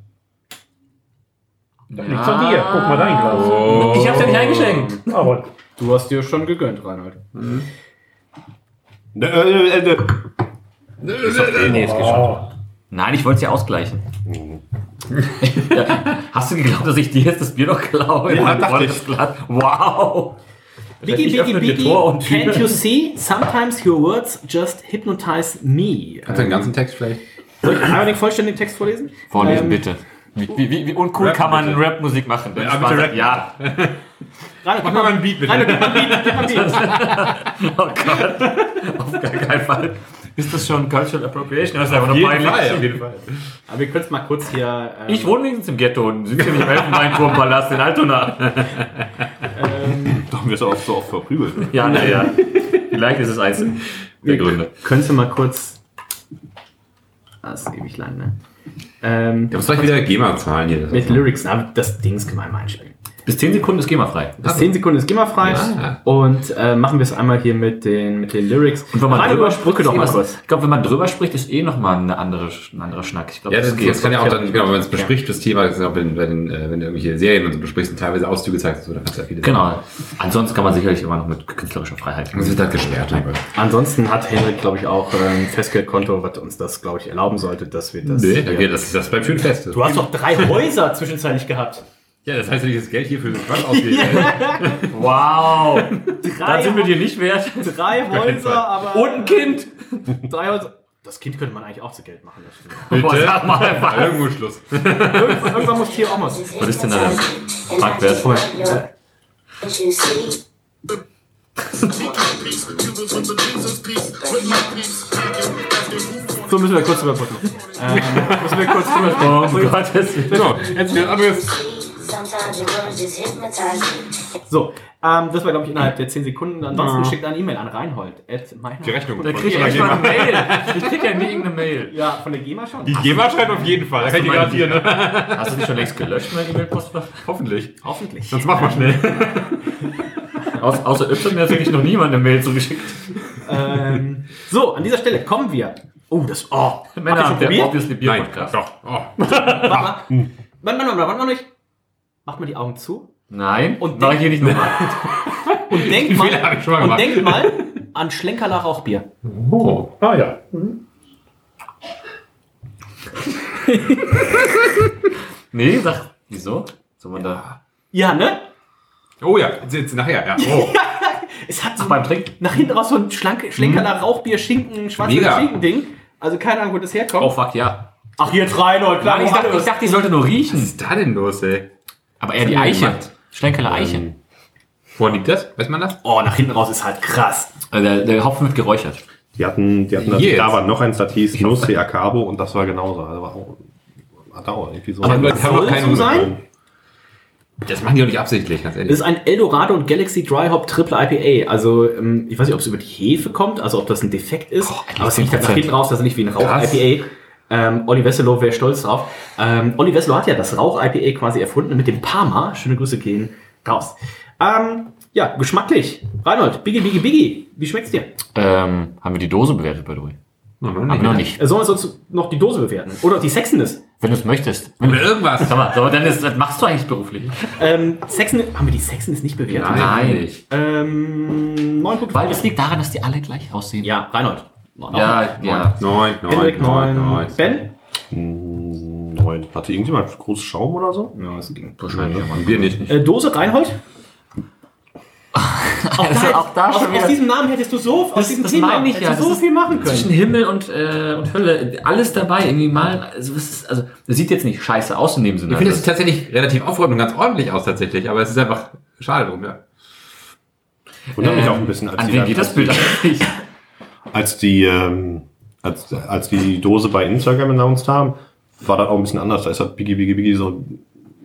Liegt von dir. Guck mal dein Glas. Oh. Ich hab's ja nicht eingeschenkt. Aber Du hast dir schon gegönnt, Reinhold. Äh, äh, äh, Nee, es geht schon. Nein, ich wollte es ja ausgleichen. Hast du geglaubt, dass ich dir jetzt das Bier noch klaue? Ja, dachte ich. Glas. Wow. Biggie, Biggie, Biggie, can't you see? Sometimes your words just hypnotize me. Kannst du den ganzen Text vielleicht? Soll ich einmal den vollständigen Text vorlesen? Vorlesen, Ähm, bitte. Wie, wie, wie, uncool Rap kann man. Rap-Musik machen? Ja, bitte Rap. ja. Rainer, Mach mal einen Beat bitte. Rainer, gib mal einen Beat, gib Beat. Oh Gott. Auf gar keinen Fall. Ist das schon Cultural Appropriation? Das ist einfach nur jeden peinlich. Fall, auf jeden Fall. Aber wir können es mal kurz hier... ähm, Ich wohne wenigstens im Ghetto und sitze hier nicht im Elfenbeinturmpalast in Altona. Da haben wir es auch so oft verprügelt. Ja, naja. Vielleicht ist es eins der Gründe. Könntest du mal kurz... Das ist ewig lang, ne? Ähm, Ja, was soll ich wieder GEMA zahlen hier? mit Lyrics, na, das Dings können wir mal einspielen. Bis 10 Sekunden ist GEMA-frei. Bis 10 Sekunden ist GEMA-frei. Ja. Und äh, machen wir es einmal hier mit den, mit den Lyrics. Und wenn man Rainer, drüber spricht, doch mal ist eh kurz. was- ich glaube, wenn man drüber spricht, ist eh nochmal eine andere, ein anderer Schnack. Ich glaub, Ja, das, geht. das kann ja auch dann, genau, wenn man es bespricht, das Thema, das ist auch wenn, wenn, äh, wenn du irgendwelche Serien und so besprichst und teilweise Auszüge zeigst, so, da kannst du ja viele Genau. Ansonsten kann man sicherlich immer noch mit künstlerischer Freiheit. Das wird halt gesperrt. Ansonsten hat Henrik, glaube ich, auch ein Festgeldkonto, was uns das, glaube ich, erlauben sollte, dass wir das. Nee, das, das bleibt schön fest. Du hast doch drei Häuser zwischenzeitlich gehabt. Ja, das heißt, wenn ich das Geld hier für das Quatsch ausgebe. Wow! Drei, Dann sind wir dir nicht wert. drei. Häuser, aber. Und ein Kind! drei Häuser. Das Kind könnte man eigentlich auch zu Geld machen. Das. Bitte? Sag mal, Ja, was? irgendwo Schluss. irgendwann, irgendwann muss hier auch mal. Was ist denn da der Marktwert? So müssen wir kurz überbrücken. ähm, müssen wir kurz drüber Oh Gott, das So, jetzt wird anderes. So, ähm, das war, glaube ich, innerhalb der 10 Sekunden. Ansonsten schickt eine E-Mail an Reinhold. At Die Rechnung. Der kriegt ja echt mal eine Mail. Ich krieg ja nie irgendeine Mail. Ja, von der GEMA schon. Die GEMA schreibt auf jeden Fall. Das kann ich garantieren. Ne? Hast du die schon längst gelöscht, mein E-Mail-Postfach? Hoffentlich. Hoffentlich. Sonst mach mal schnell. Aus, außer Y hat wirklich noch niemand eine Mail zugeschickt. ähm, so, an dieser Stelle kommen wir. Oh, das. Oh, ihr Männer, der? Obviously Bier Nein, Podcast. doch. Oh. Warte mal. Warte mal, warte mal, warte mal nicht. Macht mal die Augen zu Nein, Und mach ich hier nicht nochmal. und denkt mal, ich und denkt mal an Schlenkerler Rauchbier. oh. Ah ja. Nee, sag, wieso? Soll man da. Ja, ne? Oh ja, jetzt, nachher. Ja. Oh. Es hat so Ach, beim Trinken? nach hinten raus so ein schlanke, Schlenkerler Rauchbier, Schinken, schwarzes. Schinken-Ding. Also keine Ahnung, wo das herkommt. Oh fuck, ja. Ach, jetzt rein, Leute. Klar, ich, dachte, ich dachte, die sollte nur Was riechen. ist da denn los, ey? Aber eher die Eiche. gemacht? Schlenkerler Eiche. Woran liegt das? Weiß man das? Oh, nach hinten raus ist halt krass. Äh, Der, der Hopfen wird geräuchert. Die hatten, die hatten das, da war noch eins, das hieß Nusri Acabo und das war genauso. Also war auch, hat auch irgendwie so. Aber das soll doch keine so sein? Das machen die doch nicht absichtlich, ganz Das ehrlich. ist ein Eldorado und Galaxy Dry Hop Triple IPA. Also, ähm, ich weiß nicht, ob es über die Hefe kommt, also ob das ein Defekt ist. aber es riecht halt nach 10%. hinten raus, das ist nicht wie ein Krass. Rauch-IPA. Ähm, Olli Wesselow wäre stolz drauf. Ähm, Olli Wesselow hat ja das Rauch-IPA quasi erfunden mit dem Parma. Schöne Grüße gehen raus. Ähm, ja, geschmacklich. Reinhold, Biggie, Biggie, Biggie. Wie schmeckt's dir? Ähm, haben wir die Dose bewertet, by the way? Haben wir noch nicht. Äh, Sollen wir sonst noch die Dose bewerten? Oder die Sexiness? Wenn du es möchtest. Wenn Oder irgendwas. Sag mal, sag mal, Dennis, was machst du eigentlich beruflich? Ähm, Sexiness, haben wir die Sexiness nicht bewertet? Nein. nicht. Ähm, 9 Punkte. Weil es liegt daran, dass die alle gleich aussehen. Ja, Reinhold. Neun. ja. ja. Neun, neun, Henrik, neun, 9. neun. Ben? Neun. Hatte irgendjemand großen Schaum oder so? Ja, das ging. Wahrscheinlich. ja. Wir nicht. nicht. Äh, Dose Reinhold? auch, Also da, auch da aus, schon aus diesem Namen hättest du so, aus Das- diesem das Thema ich hättest ja, du so das viel machen Zwischen können. Himmel und, äh, und Hölle, alles dabei. Irgendwie mal, also, es ist, also, das sieht jetzt nicht scheiße aus in dem Sinne. Ich finde, es Also, sieht tatsächlich relativ aufräumend und ganz ordentlich aus, tatsächlich. Aber es ist einfach schade drum, ja. Wundert mich Ähm, auch ein bisschen, als an wen geht das Bild eigentlich? Als die, ähm, als, als die Dose bei Instagram announced haben, war das auch ein bisschen anders. Da ist das Biggie, Biggie, Biggie so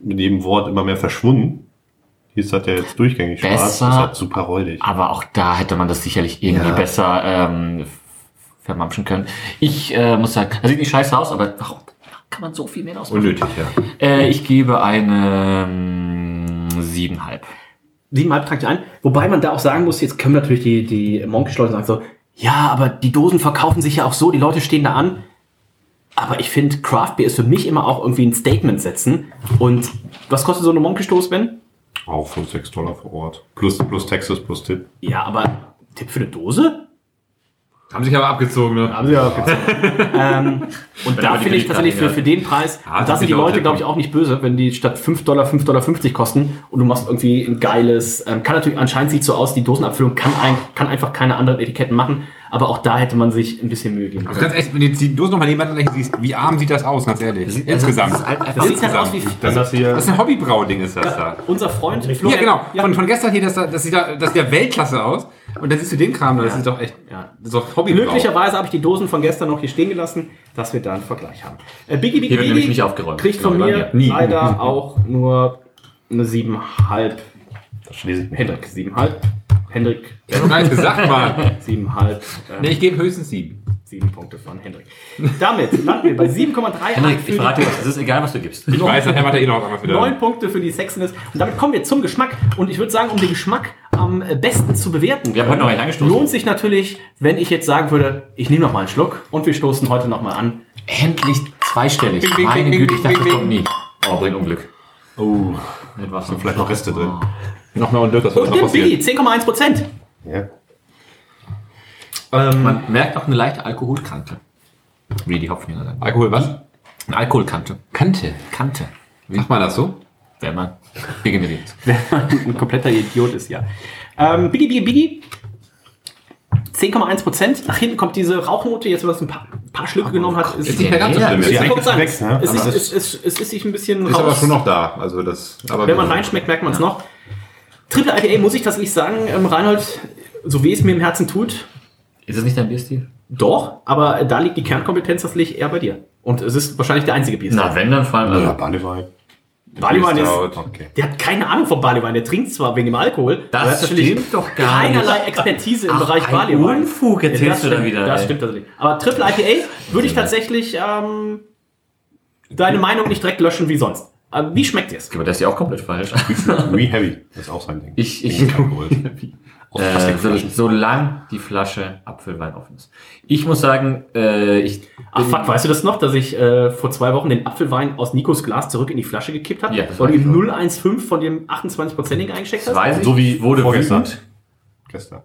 mit jedem Wort immer mehr verschwunden. Hier ist das ja jetzt durchgängig schwarz. Besser. Das ist halt super räudig. Aber auch da hätte man das sicherlich irgendwie Ja. besser ähm, vermampfen können. Ich äh, muss sagen, das sieht nicht scheiße aus, aber warum kann man so viel mehr ausmachen? Unnötig, ja. Äh, ich gebe eine ähm, siebenhalb. Siebenhalb tragt ihr ein. Wobei man da auch sagen muss, jetzt können natürlich die, die Monkey-Leute sagen so, ja, aber die Dosen verkaufen sich ja auch so, die Leute stehen da an. Aber ich finde, Craft Beer ist für mich immer auch irgendwie ein Statement setzen. Und was kostet so eine Monkey-Stoß, Ben? Auch 5, 6 Dollar vor Ort. Plus, plus Texas, plus Tipp. Ja, aber Tipp für eine Dose? Haben sich aber abgezogen, ne? Haben sie aber abgezogen. ähm, und Wenn da finde ich tatsächlich für, für den Preis, Ja, und da das sind die Leute, glaube ich, auch nicht böse, wenn die statt 5 Dollar 5,50 Dollar kosten und du machst irgendwie ein geiles, ähm, kann natürlich, anscheinend sieht so aus, die Dosenabfüllung kann, ein, kann einfach keine anderen Etiketten machen, aber auch da hätte man sich ein bisschen Mühe geben Also können. ganz echt, wenn du die Dose nochmal nebeneinander siehst, wie arm sieht das aus, ganz ehrlich? Insgesamt. das ist halt- das sieht halt aus wie- das, Das hier- das ist ein Hobbybrau-Ding, ist das da. Unser Freund Ja, genau. Von, von gestern hier, das, da- das, sieht, da, das sieht ja Weltklasse aus. Und dann siehst du den Kram, da, das ist doch echt, ja, das ist doch Hobbybrau. Glücklicherweise habe ich die Dosen von gestern noch hier stehen gelassen, dass wir da einen Vergleich haben. Äh, Biggie Biggie Hier wird nämlich nicht aufgeräumt. kriegt von Genau, mir mir. Nie. leider auch nur eine 7,5. Das schließe ich. Hendrik, 7,5. Hendrik, Ich hab doch gar nichts gesagt, Mann. 7,5. Äh, Nee, ich gebe höchstens sieben. Sieben Punkte von Hendrik. Damit landen wir bei 7,3. Henrik, ich verrate dir was, es ist egal, was du gibst. Ich weiß, nachher macht er eh noch einmal wieder. Neun Punkte für die Sexiness. Und damit kommen wir zum Geschmack. Und ich würde sagen, um den Geschmack am besten zu bewerten, Wir haben heute noch angestoßen. lohnt sich natürlich, wenn ich jetzt sagen würde, ich nehme noch mal einen Schluck und wir stoßen heute noch mal an. Endlich zweistellig. Bing, bing, Meine bing, Güte, ich bing, dachte, das kommt nie. Oh, bringt Unglück. Oh, Wasser. sind vielleicht noch Reste drin. Noch mal und Dirk, das wird Und passieren. Biggie, 10,1 Prozent. Ja. Man merkt auch eine leichte Alkoholkante. Wie die Hopfenjäger sagen. Alkohol, was? Eine Alkoholkante. Kante. Kante. Macht man das so? Wenn man regeneriert. ein kompletter Idiot ist, ja. Ähm, Biggie, Biggie, Biggie. 10,1 Prozent. Nach hinten kommt diese Rauchnote, jetzt, wenn man es ein paar, ein paar Schlücke genommen hat. Ist, Ist nicht mehr ganz so schlimm. ist Ist, ja sagen, weg, ne? es, ist, Aber- es, es, es ist sich ein bisschen ist aber raus. schon noch da. Also das, aber Wenn man reinschmeckt, merkt man es noch. Triple IPA muss ich tatsächlich sagen, ähm, Reinhold, so wie es mir im Herzen tut, Ist es nicht dein Bierstil? doch, aber da liegt die Kernkompetenz tatsächlich eher bei dir. Und es ist wahrscheinlich der einzige Bierstil. Na, wenn, dann vor allem. Ja, Also, Barleywein. Barleywein ist. Okay. der hat keine Ahnung vom Barleywein. Der trinkt zwar wegen dem Alkohol, Das aber er hat natürlich stimmt doch gar nicht. keinerlei Expertise im Ach, Bereich ein Barleywein. Unfug erzählst das du da stimmt, wieder, Das ey. stimmt tatsächlich. Aber Triple IPA würde ich tatsächlich ähm, deine Meinung nicht direkt löschen wie sonst. Aber wie schmeckt es? aber das ist ja auch komplett falsch. Re Heavy. Das ist auch sein Ding. Ich, ich, äh, so, solange die Flasche Apfelwein offen ist. Ich muss sagen, äh, ich. Ach fuck, weißt du das noch, dass ich äh, vor zwei Wochen den Apfelwein aus Nikos Glas zurück in die Flasche gekippt habe? Ja, ihm noch. 0,15 von dem 28%igen eingesteckt Das hast? weiß ich. So wie wurde vorgestern. wütend. Gestern.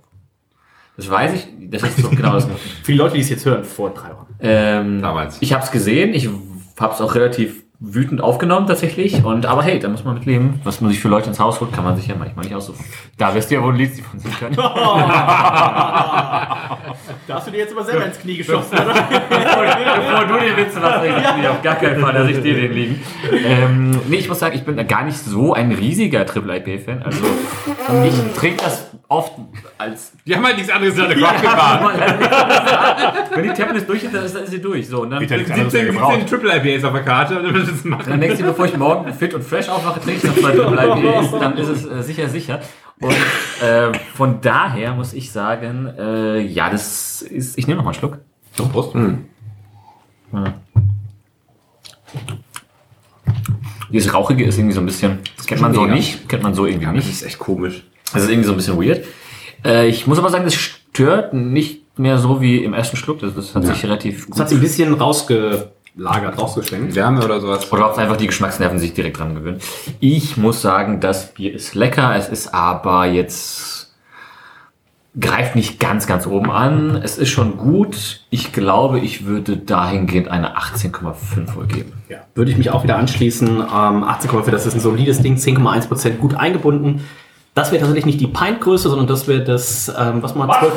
Das weiß ich. Das ist so genau das. Die Leute, die es jetzt hören, vor drei Wochen. Ähm, Damals. Ich habe es gesehen. Ich habe es auch relativ wütend aufgenommen tatsächlich. Und aber hey, da muss man mit leben. Was man sich für Leute ins Haus holt, kann man sich ja manchmal nicht aussuchen. Da wirst du ja wohl ein Lied von singen können. Da hast du dir jetzt aber selber ins Knie geschossen, oder? Bevor du den Witz machst, ich mir auf gar keinen Fall, dass ich dir den liegen. Ähm, nee, ich muss sagen, ich bin da gar nicht so ein riesiger Triple IP-Fan. Also ich trinke das oft als Die haben halt nichts anderes an der Kopf gefahren. wenn die durch ist, dann ist, dann ist sie durch. So, und dann, anderes 17, mehr gebraucht. 17 Triple IPAs auf der Karte wird es dann machen. denkst du, bevor ich morgen fit und fresh aufwache, trinke ich noch zwei IPAs, dann ist es äh, sicher sicher. Und äh, von daher muss ich sagen, äh, ja, das ist. Ich nehme noch mal einen Schluck. So, Prost. Dieses Rauchige ist irgendwie so ein bisschen. Das kennt man so mega. nicht. Kennt man so irgendwie Das nicht. ist echt komisch. Das ist irgendwie so ein bisschen weird. Äh, ich muss aber sagen, das stört nicht mehr so wie im ersten Schluck. Das, das hat sich relativ Das gut. hat sich ein bisschen rausgelagert, rausgeschwenkt. Wärme oder sowas. Oder ob einfach die Geschmacksnerven sich direkt dran gewöhnen. Ich muss sagen, das Bier ist lecker. Es ist aber jetzt greift nicht ganz, ganz oben an. Es ist schon gut. Ich glaube, ich würde dahingehend eine 18,5 wohl geben. Ja, würde ich mich auch wieder anschließen. Ähm, 18,4, das ist ein solides Ding, 10,1% gut eingebunden. Das wäre tatsächlich nicht die Pintgröße, sondern das wäre das, ähm, was man 12,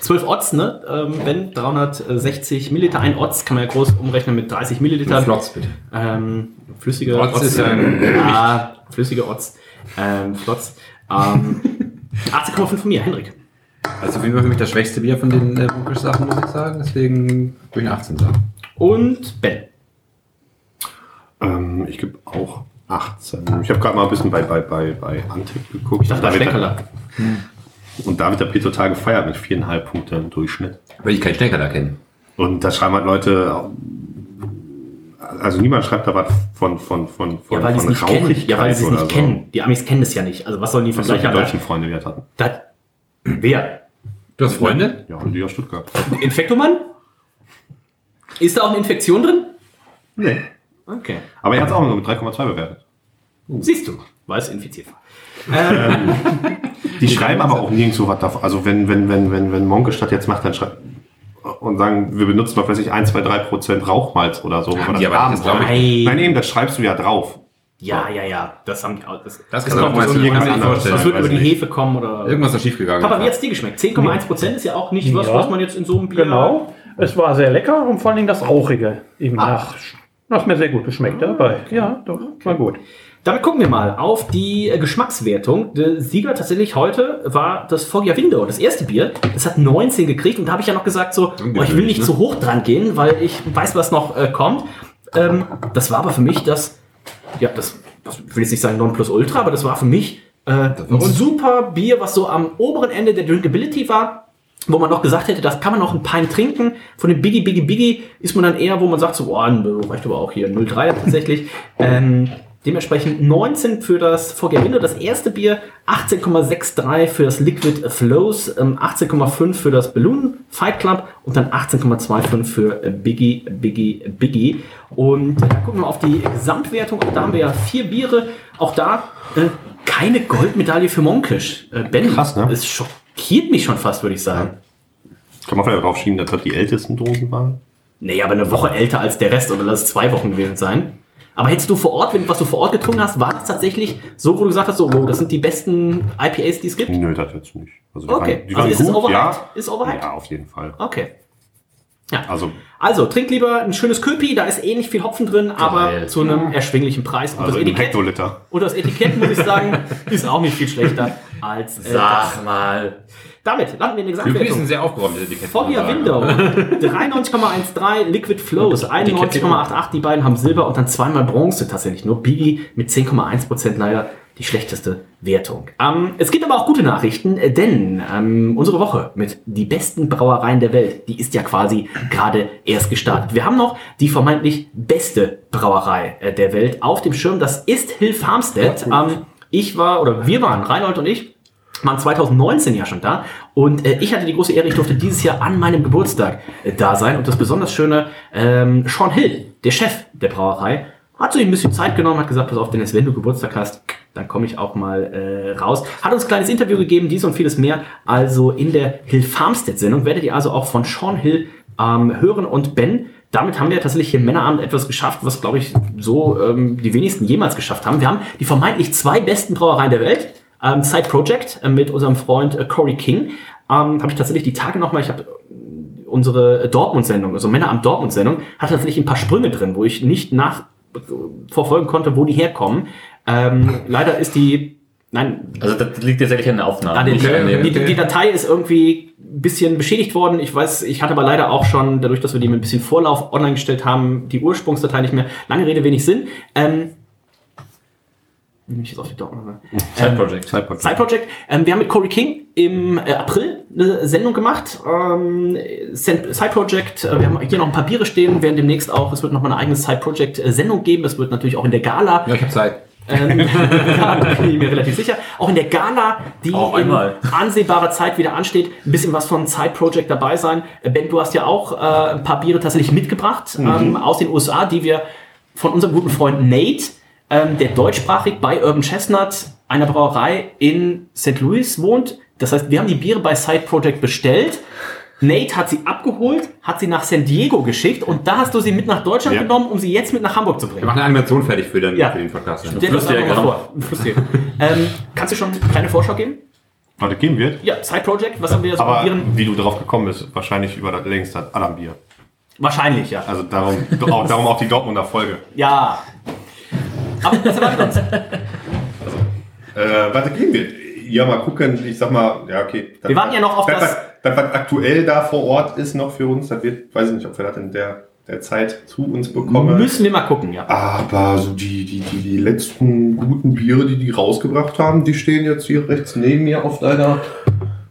12 Odds, ne? Ähm, wenn 360 Milliliter, ein Odds kann man ja groß umrechnen mit 30 Milliliter. Flotz, bitte. Ähm, flüssige Odds ist ja ein ja, flüssige Odds. Ähm, Flotz. Ähm, 18,5 von mir, Hendrik. Also auf jeden Fall für mich das schwächste Bier von den äh, Bunkisch-Sachen, muss ich sagen. Deswegen würde ich eine 18 sagen. Und Ben. Ähm, ich gebe auch 18. Ich habe gerade mal ein bisschen bei, bei, bei, bei Antec geguckt. Ich dachte, Da Steckerler. der- Und da wird der P total gefeiert mit 4,5 Punkten im Durchschnitt. Weil ich keinen Stecker da kenne. Und da schreiben halt Leute, also niemand schreibt da was von, von, von, von, Ja, weil die von kennen. Ja, weil sie es nicht so. kennen. Die Amis kennen es ja nicht. Also was sollen die solche Vergleiche deutschen Freunde, die das hatten. Das, wer? Du hast Freunde? Ja, und die aus Stuttgart. Infektoman? Ist da auch eine Infektion drin? Nee. Okay. Aber er hat es auch nur mit 3,2 bewertet. Siehst du, weil es infiziert war. Die schreiben aber auch nirgendwo was davon. Also wenn, wenn, wenn, wenn, wenn Monke statt jetzt macht, dann schreibt, und sagen, wir benutzen mal, weiß ich, 1, 2, 3 Prozent Rauchmalz oder so. wir die das aber haben nicht, das glaub wollen. ich. Nein, eben, das schreibst du ja drauf. Ja, ja, ja. Das haben die auch. Das, Das Das kann anderes. vorstellen. das wird über die nicht. Hefe kommen oder. Irgendwas ist schiefgegangen. Papa, wie hat's dir geschmeckt? 10,1 Prozent ist ja auch nicht was, Ja. was man jetzt in so einem Bier. Genau. Es war sehr lecker und vor allen Dingen das Rauchige im Ah. Nach. Das hat mir sehr gut geschmeckt dabei. Ja, doch, war gut. Damit gucken wir mal auf die äh, Geschmackswertung. Der Sieger tatsächlich heute war das Foggia Window, das erste Bier. Das hat 19 gekriegt und da habe ich ja noch gesagt, so, oh, ich will nicht ne? zu hoch dran gehen, weil ich weiß, was noch äh, kommt. Ähm, das war aber für mich das, ja, das, das ich will jetzt nicht sagen Nonplusultra, aber das war für mich äh, ein super Bier, was so am oberen Ende der Drinkability war. Wo man noch gesagt hätte, das kann man noch ein Pint trinken. Von dem Biggie, Biggie, Biggie ist man dann eher, wo man sagt, so, boah, reicht aber auch hier 0,3 tatsächlich. ähm, dementsprechend 19 für das Foggia Window, das erste Bier, 18,63 für das Liquid Flows, ähm, 18,5 für das Balloon Fight Club und dann 18,25 für äh, Biggie, Biggie, Biggie. Und äh, gucken wir auf die Gesamtwertung. Auch da haben wir ja vier Biere. Auch da äh, keine Goldmedaille für Monkisch. Äh, ben, Krass, ne? es schockiert mich schon fast, würde ich sagen. Kann man vielleicht darauf schieben, dass das die ältesten Dosen waren? Nee, aber eine Woche älter als der Rest oder lass es zwei Wochen gewesen sein. Aber hättest du vor Ort, wenn was du vor Ort getrunken hast, war das tatsächlich so, wo du gesagt hast, so, wow, das sind die besten IPAs, die es gibt? Nö, das jetzt nicht. Also die Okay. waren, die Also waren ist es gut, overhyped? ja. Ist overhyped? Ja, auf jeden Fall. Okay. Also, Also, trink lieber ein schönes Köpi, da ist eh nicht viel Hopfen drin, aber Geil. zu einem erschwinglichen Und also das Etikett, Hektoliter. und das Etikett, muss ich sagen, ist auch nicht viel schlechter als äh, mal. Damit landen wir in der Gesamtwertung. ein sehr aufgeräumtes Etikett. Foggia. Window 93,13, Liquid Flows 91,88, die beiden haben Silber und dann zweimal Bronze tatsächlich. Nur Biggie mit 10,1% leider die schlechteste Wertung. Ähm, es gibt aber auch gute Nachrichten, äh, denn ähm, unsere Woche mit die besten Brauereien der Welt, die ist ja quasi gerade erst gestartet. Wir haben noch die vermeintlich beste Brauerei äh, der Welt auf dem Schirm. Das ist Hill Farmstead. Ähm, ich war, oder wir waren, Reinhold und ich, waren 2019 ja schon da und äh, ich hatte die große Ehre, ich durfte dieses Jahr an meinem Geburtstag äh, da sein und das besonders schöne, ähm, Sean Hill, der Chef der Brauerei, hat sich ein bisschen Zeit genommen, hat gesagt, pass auf, Dennis, wenn du Geburtstag hast, dann komme ich auch mal äh, raus. Hat uns ein kleines Interview gegeben, dies und vieles mehr. Also in der Hill Farmstead Sendung werdet ihr also auch von Sean Hill ähm, hören und Ben. Damit haben wir tatsächlich hier Männerabend etwas geschafft, was, glaube ich, so ähm, die wenigsten jemals geschafft haben. Wir haben die vermeintlich zwei besten Brauereien der Welt. Ähm, Side Project äh, mit unserem Freund äh, Corey King. Ähm, habe ich tatsächlich die Tage nochmal, ich habe unsere Dortmund-Sendung, also Männerabend Dortmund-Sendung, hat tatsächlich ein paar Sprünge drin, wo ich nicht nachverfolgen konnte, wo die herkommen. Ähm, leider ist die, nein, Also das liegt tatsächlich an der Aufnahme. Ah, die, nicht an dem- die, die Datei ist irgendwie ein bisschen beschädigt worden. Ich weiß, ich hatte aber leider auch schon, dadurch, dass wir die mit ein bisschen Vorlauf online gestellt haben, die Ursprungsdatei nicht mehr. Lange Rede, wenig Sinn. Ähm, bin ich jetzt auf die Dortmund? Side Project. Side Project. Side Project. Ähm, wir haben mit Corey King im äh, April eine Sendung gemacht. Ähm, Side Project. Äh, wir haben hier noch ein paar Biere stehen. Werden demnächst auch, es wird noch mal eine eigene Side Project äh, Sendung geben. Es wird natürlich auch in der Gala. Ja, ich habe Zeit. Ähm, da bin ich mir relativ sicher. Auch in der Gala, die in ansehbarer Zeit wieder ansteht, ein bisschen was von Side Project dabei sein. Äh, Ben, du hast ja auch äh, ein paar Biere tatsächlich mitgebracht ähm, aus den USA, die wir von unserem guten Freund Nate, ähm, der deutschsprachig bei Urban Chestnut, einer Brauerei in St. Louis wohnt. Das heißt, wir haben die Biere bei Side Project bestellt. Nate hat sie abgeholt, hat sie nach San Diego geschickt und da hast du sie mit nach Deutschland Ja. genommen, um sie jetzt mit nach Hamburg zu Wir bringen. machen eine Animation fertig für den, Ja. für den Podcast. Das einfach mal vor. Ähm, kannst du schon eine kleine Vorschau geben? Warte, geben wird. Ja, Side Project, was haben wir so Aber probieren? wie du drauf gekommen bist, wahrscheinlich über das längste Adam-Bier. Wahrscheinlich, ja. Also darum, auch, darum auch die Dortmunder Folge. Ja. Aber was erwartet uns? Äh, warte, gehen wir. Ja, mal gucken. Ich sag mal, ja, okay. Das, Wir warten ja noch auf das. das- Was, das, was aktuell da vor Ort ist noch für uns, das wird, weiß ich nicht, ob wir das in der, der Zeit zu uns bekommen. Müssen wir mal gucken, ja. Aber so die, die, die, die letzten guten Biere, die die rausgebracht haben, die stehen jetzt hier rechts neben mir auf deiner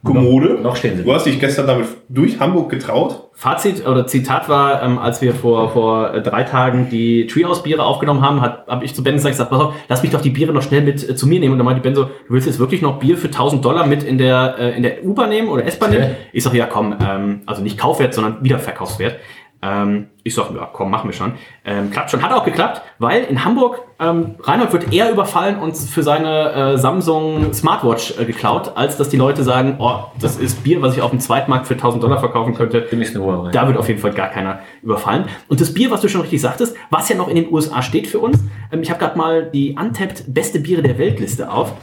Kommode. Noch stehen sie. Du hast dich gestern damit durch Hamburg getraut. Fazit oder Zitat war, ähm, als wir vor, vor äh, drei Tagen die Treehouse-Biere aufgenommen haben, habe hab ich zu Ben gesagt, pass auf, lass mich doch die Biere noch schnell mit äh, zu mir nehmen. Und dann meinte Ben so, du willst jetzt wirklich noch Bier für 1000 Dollar mit in der, äh, in der U-Bahn nehmen oder S-Bahn nehmen? Ich sag, ja komm, ähm, also nicht Kaufwert, sondern Wiederverkaufswert. Ähm, ich sag, ja, komm, machen wir schon. Ähm, klappt schon. Hat auch geklappt, weil in Hamburg ähm, Reinhold wird eher überfallen und für seine äh, Samsung Smartwatch äh, geklaut, als dass die Leute sagen, oh, das ist Bier, was ich auf dem Zweitmarkt für 1000 Dollar verkaufen könnte. Da wird auf jeden Fall gar keiner überfallen. Und das Bier, was du schon richtig sagtest, was ja noch in den USA steht für uns, ähm, ich habe gerade mal die Untapped Beste Biere der Weltliste auf.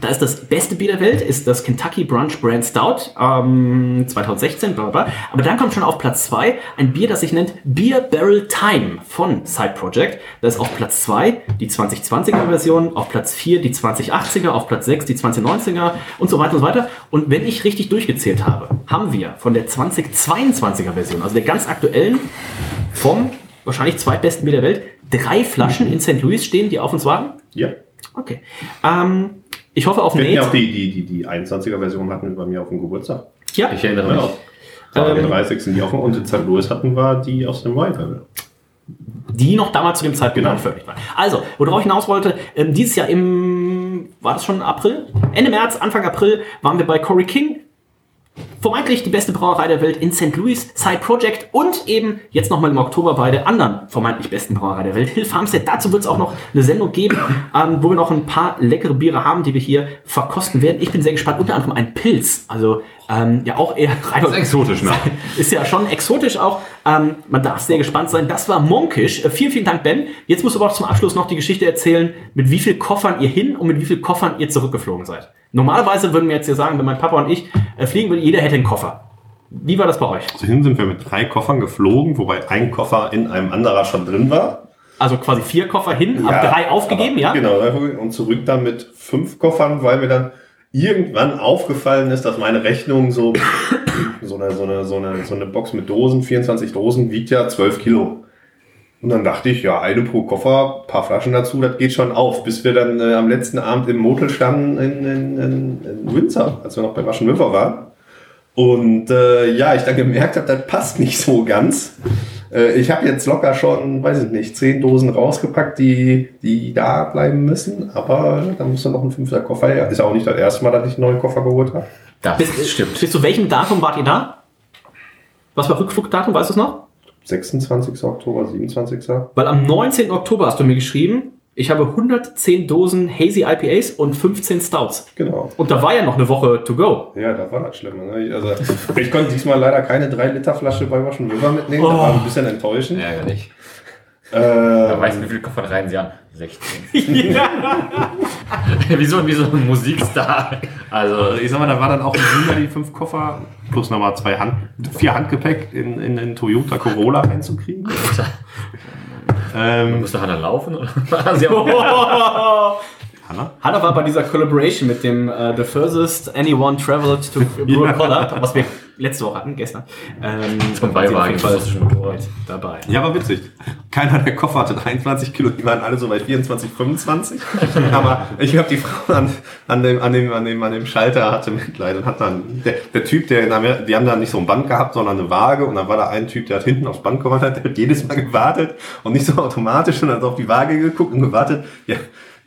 Da ist das beste Bier der Welt, ist das Kentucky Brunch Brand Stout ähm, 2016, bla bla bla. Aber dann kommt schon auf Platz 2 ein Bier, das sich nennt Beer Barrel Time von Side Project. Da ist auf Platz 2 die 2020er Version, auf Platz 4 die 2080er, auf Platz 6 die 2090er und so weiter und so weiter. Und wenn ich richtig durchgezählt habe, haben wir von der 2022er Version, also der ganz aktuellen, vom wahrscheinlich zweitbesten Bier der Welt, drei Flaschen in St. Louis stehen, die auf uns warten. Ja. Okay. Ähm, ich hoffe auf Wir hatten ja auch die, die, die, die 21er-Version hatten wir bei mir auf dem Geburtstag. Ja. Ich erinnere mich. Ja. Ähm, Den 30. die offen und in St. Louis hatten wir die aus dem White. die noch damals zu dem Zeitpunkt genau. veröffentlicht waren. Also, worauf ich hinaus wollte, ähm, dieses Jahr im, war das schon April? Ende März, Anfang April waren wir bei Corey King. Vermeintlich die beste Brauerei der Welt in St. Louis, Side Project und eben jetzt nochmal im Oktober bei der anderen vermeintlich besten Brauerei der Welt, Hill Farmstead. Dazu wird es auch noch eine Sendung geben, ähm, wo wir noch ein paar leckere Biere haben, die wir hier verkosten werden. Ich bin sehr gespannt, unter anderem ein Pilz. Also ähm, ja auch eher Das ist exotisch, ne? ist ja schon exotisch auch. Ähm, man darf sehr gespannt sein. Das war Monkisch. Äh, vielen, vielen Dank, Ben. Jetzt musst du aber auch zum Abschluss noch die Geschichte erzählen, mit wie viel Koffern ihr hin und mit wie viel Koffern ihr zurückgeflogen seid. Normalerweise würden wir jetzt hier sagen, wenn mein Papa und ich äh, fliegen würden, jeder hätte einen Koffer. Wie war das bei euch? Also hin sind wir mit drei Koffern geflogen, wobei ein Koffer in einem anderer schon drin war. Also quasi vier Koffer hin, ab drei aufgegeben, ja? Genau, und zurück dann mit fünf Koffern, weil mir dann irgendwann aufgefallen ist, dass meine Rechnung so, so, eine, so, eine, so, eine, so eine Box mit Dosen, 24 Dosen, wiegt ja 12 Kilo. Und dann dachte ich, ja, eine pro Koffer, paar Flaschen dazu, das geht schon auf. Bis wir dann äh, am letzten Abend im Motel standen in, in, in, in Windsor, als wir noch bei Waschen River waren. Und äh, ja, ich dann gemerkt habe, das passt nicht so ganz. Äh, ich habe jetzt locker schon, weiß ich nicht, zehn Dosen rausgepackt, die, die da bleiben müssen. Aber da muss dann noch ein fünfter Koffer her. Ist auch nicht das erste Mal, dass ich einen neuen Koffer geholt habe. Das bis, stimmt. Bis zu welchem Datum wart ihr da? Was war Rückflugdatum, weißt du es noch? 26. Oktober, 27. Weil am 19. Oktober hast du mir geschrieben, ich habe 110 Dosen Hazy IPAs und 15 Stouts. Genau. Und da war ja noch eine Woche to go. Ja, da war das Schlimme. Ne? Also, ich konnte diesmal leider keine 3-Liter-Flasche bei Waschen River mitnehmen. Das Oh. war ein bisschen enttäuschend. Ärgerlich. Äh, Da weißt du, wie viele Koffer rein sie an? 16. wie, so, wie so ein Musikstar. Also, ich sag mal, da war dann auch die fünf Koffer plus nochmal zwei Hand, vier Handgepäck in, in, in Toyota Corolla reinzukriegen. ähm, musste Hannah laufen? Oder? Hanna? Hanna war bei dieser Collaboration mit dem äh, The Furthest Anyone Traveled to Ja. Collab, was wir letzte Woche hatten, gestern. Ähm, Zum war schon Motorrad. dabei. Ja, war witzig. Keiner der Koffer hatte 23 Kilo, die waren alle so bei 24, 25. Aber ich glaube, die Frau an, an, dem, an, dem, an, dem, an dem Schalter hatte Mitleid und hat dann, der, der Typ, der in Amerika, die haben da nicht so ein Band gehabt, sondern eine Waage und dann war da ein Typ, der hat hinten aufs Band gewartet, der hat jedes Mal gewartet und nicht so automatisch und hat auf die Waage geguckt und gewartet, ja,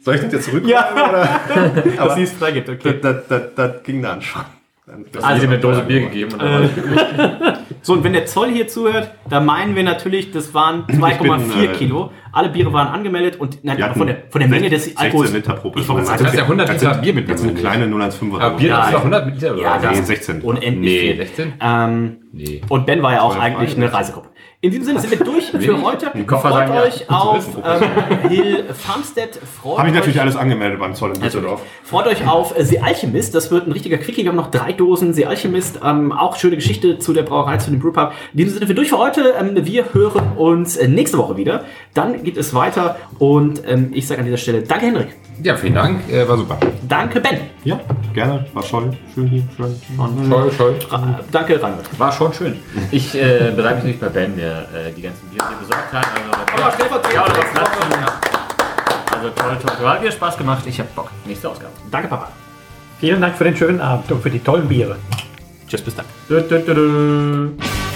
soll ich das jetzt zurückholen? Ja. oder? Dass sie es freigibt, okay. Das, das, das, das ging dann schon. Das Also, eine Dose Bier gegeben. Und dann war Äh, so, und wenn der Zoll hier zuhört, da meinen wir natürlich, das waren 2,4 bin, äh, Kilo. Alle Biere waren angemeldet und nein, von der, von der Menge des 16 Alkohols. Liter pro Person. sagen, Das ist ja 100 Das Liter sind- Bier mit Das sind kleine 0,15er. Aber Bier Nein. ist doch 100 Liter, oder? Ja, das Nee, ist 16. Unendlich Nee, viel. 16? Ähm, Nee. Und Ben war ja auch eigentlich eine Reisegruppe. In diesem Sinne sind wir durch für heute. Koffer Freut sagen ja. euch auf ähm, Hill Farmstead. Freut Habe ich euch natürlich alles angemeldet beim Zoll in. Düsseldorf. Freut euch auf äh, The Alchemist. Das wird ein richtiger Quickie. Wir haben noch drei Dosen The Alchemist. Ähm, auch schöne Geschichte zu der Brauerei, zu dem Brewpub. In diesem Sinne sind wir durch für heute. Ähm, wir hören uns äh, nächste Woche wieder. Dann geht es weiter. Und ähm, ich sage an dieser Stelle Danke, Henrik. Ja, vielen Dank, äh, war super. Danke, Ben. Ja, gerne. War toll. Schön hier. Schön. Toll, toll. Ra- danke, Reinhold. War schon schön. Ich äh, bedanke mich nicht bei Ben, der äh, die ganzen Bier hier besorgt hat. Also, Aber ja. Ja. Also toll, toll, toll. Hat mir Spaß gemacht. Ich hab Bock. Nächste Ausgabe. Danke, Papa. Vielen Dank für den schönen Abend und für die tollen Biere. Tschüss, bis dann. Du, du, du, du.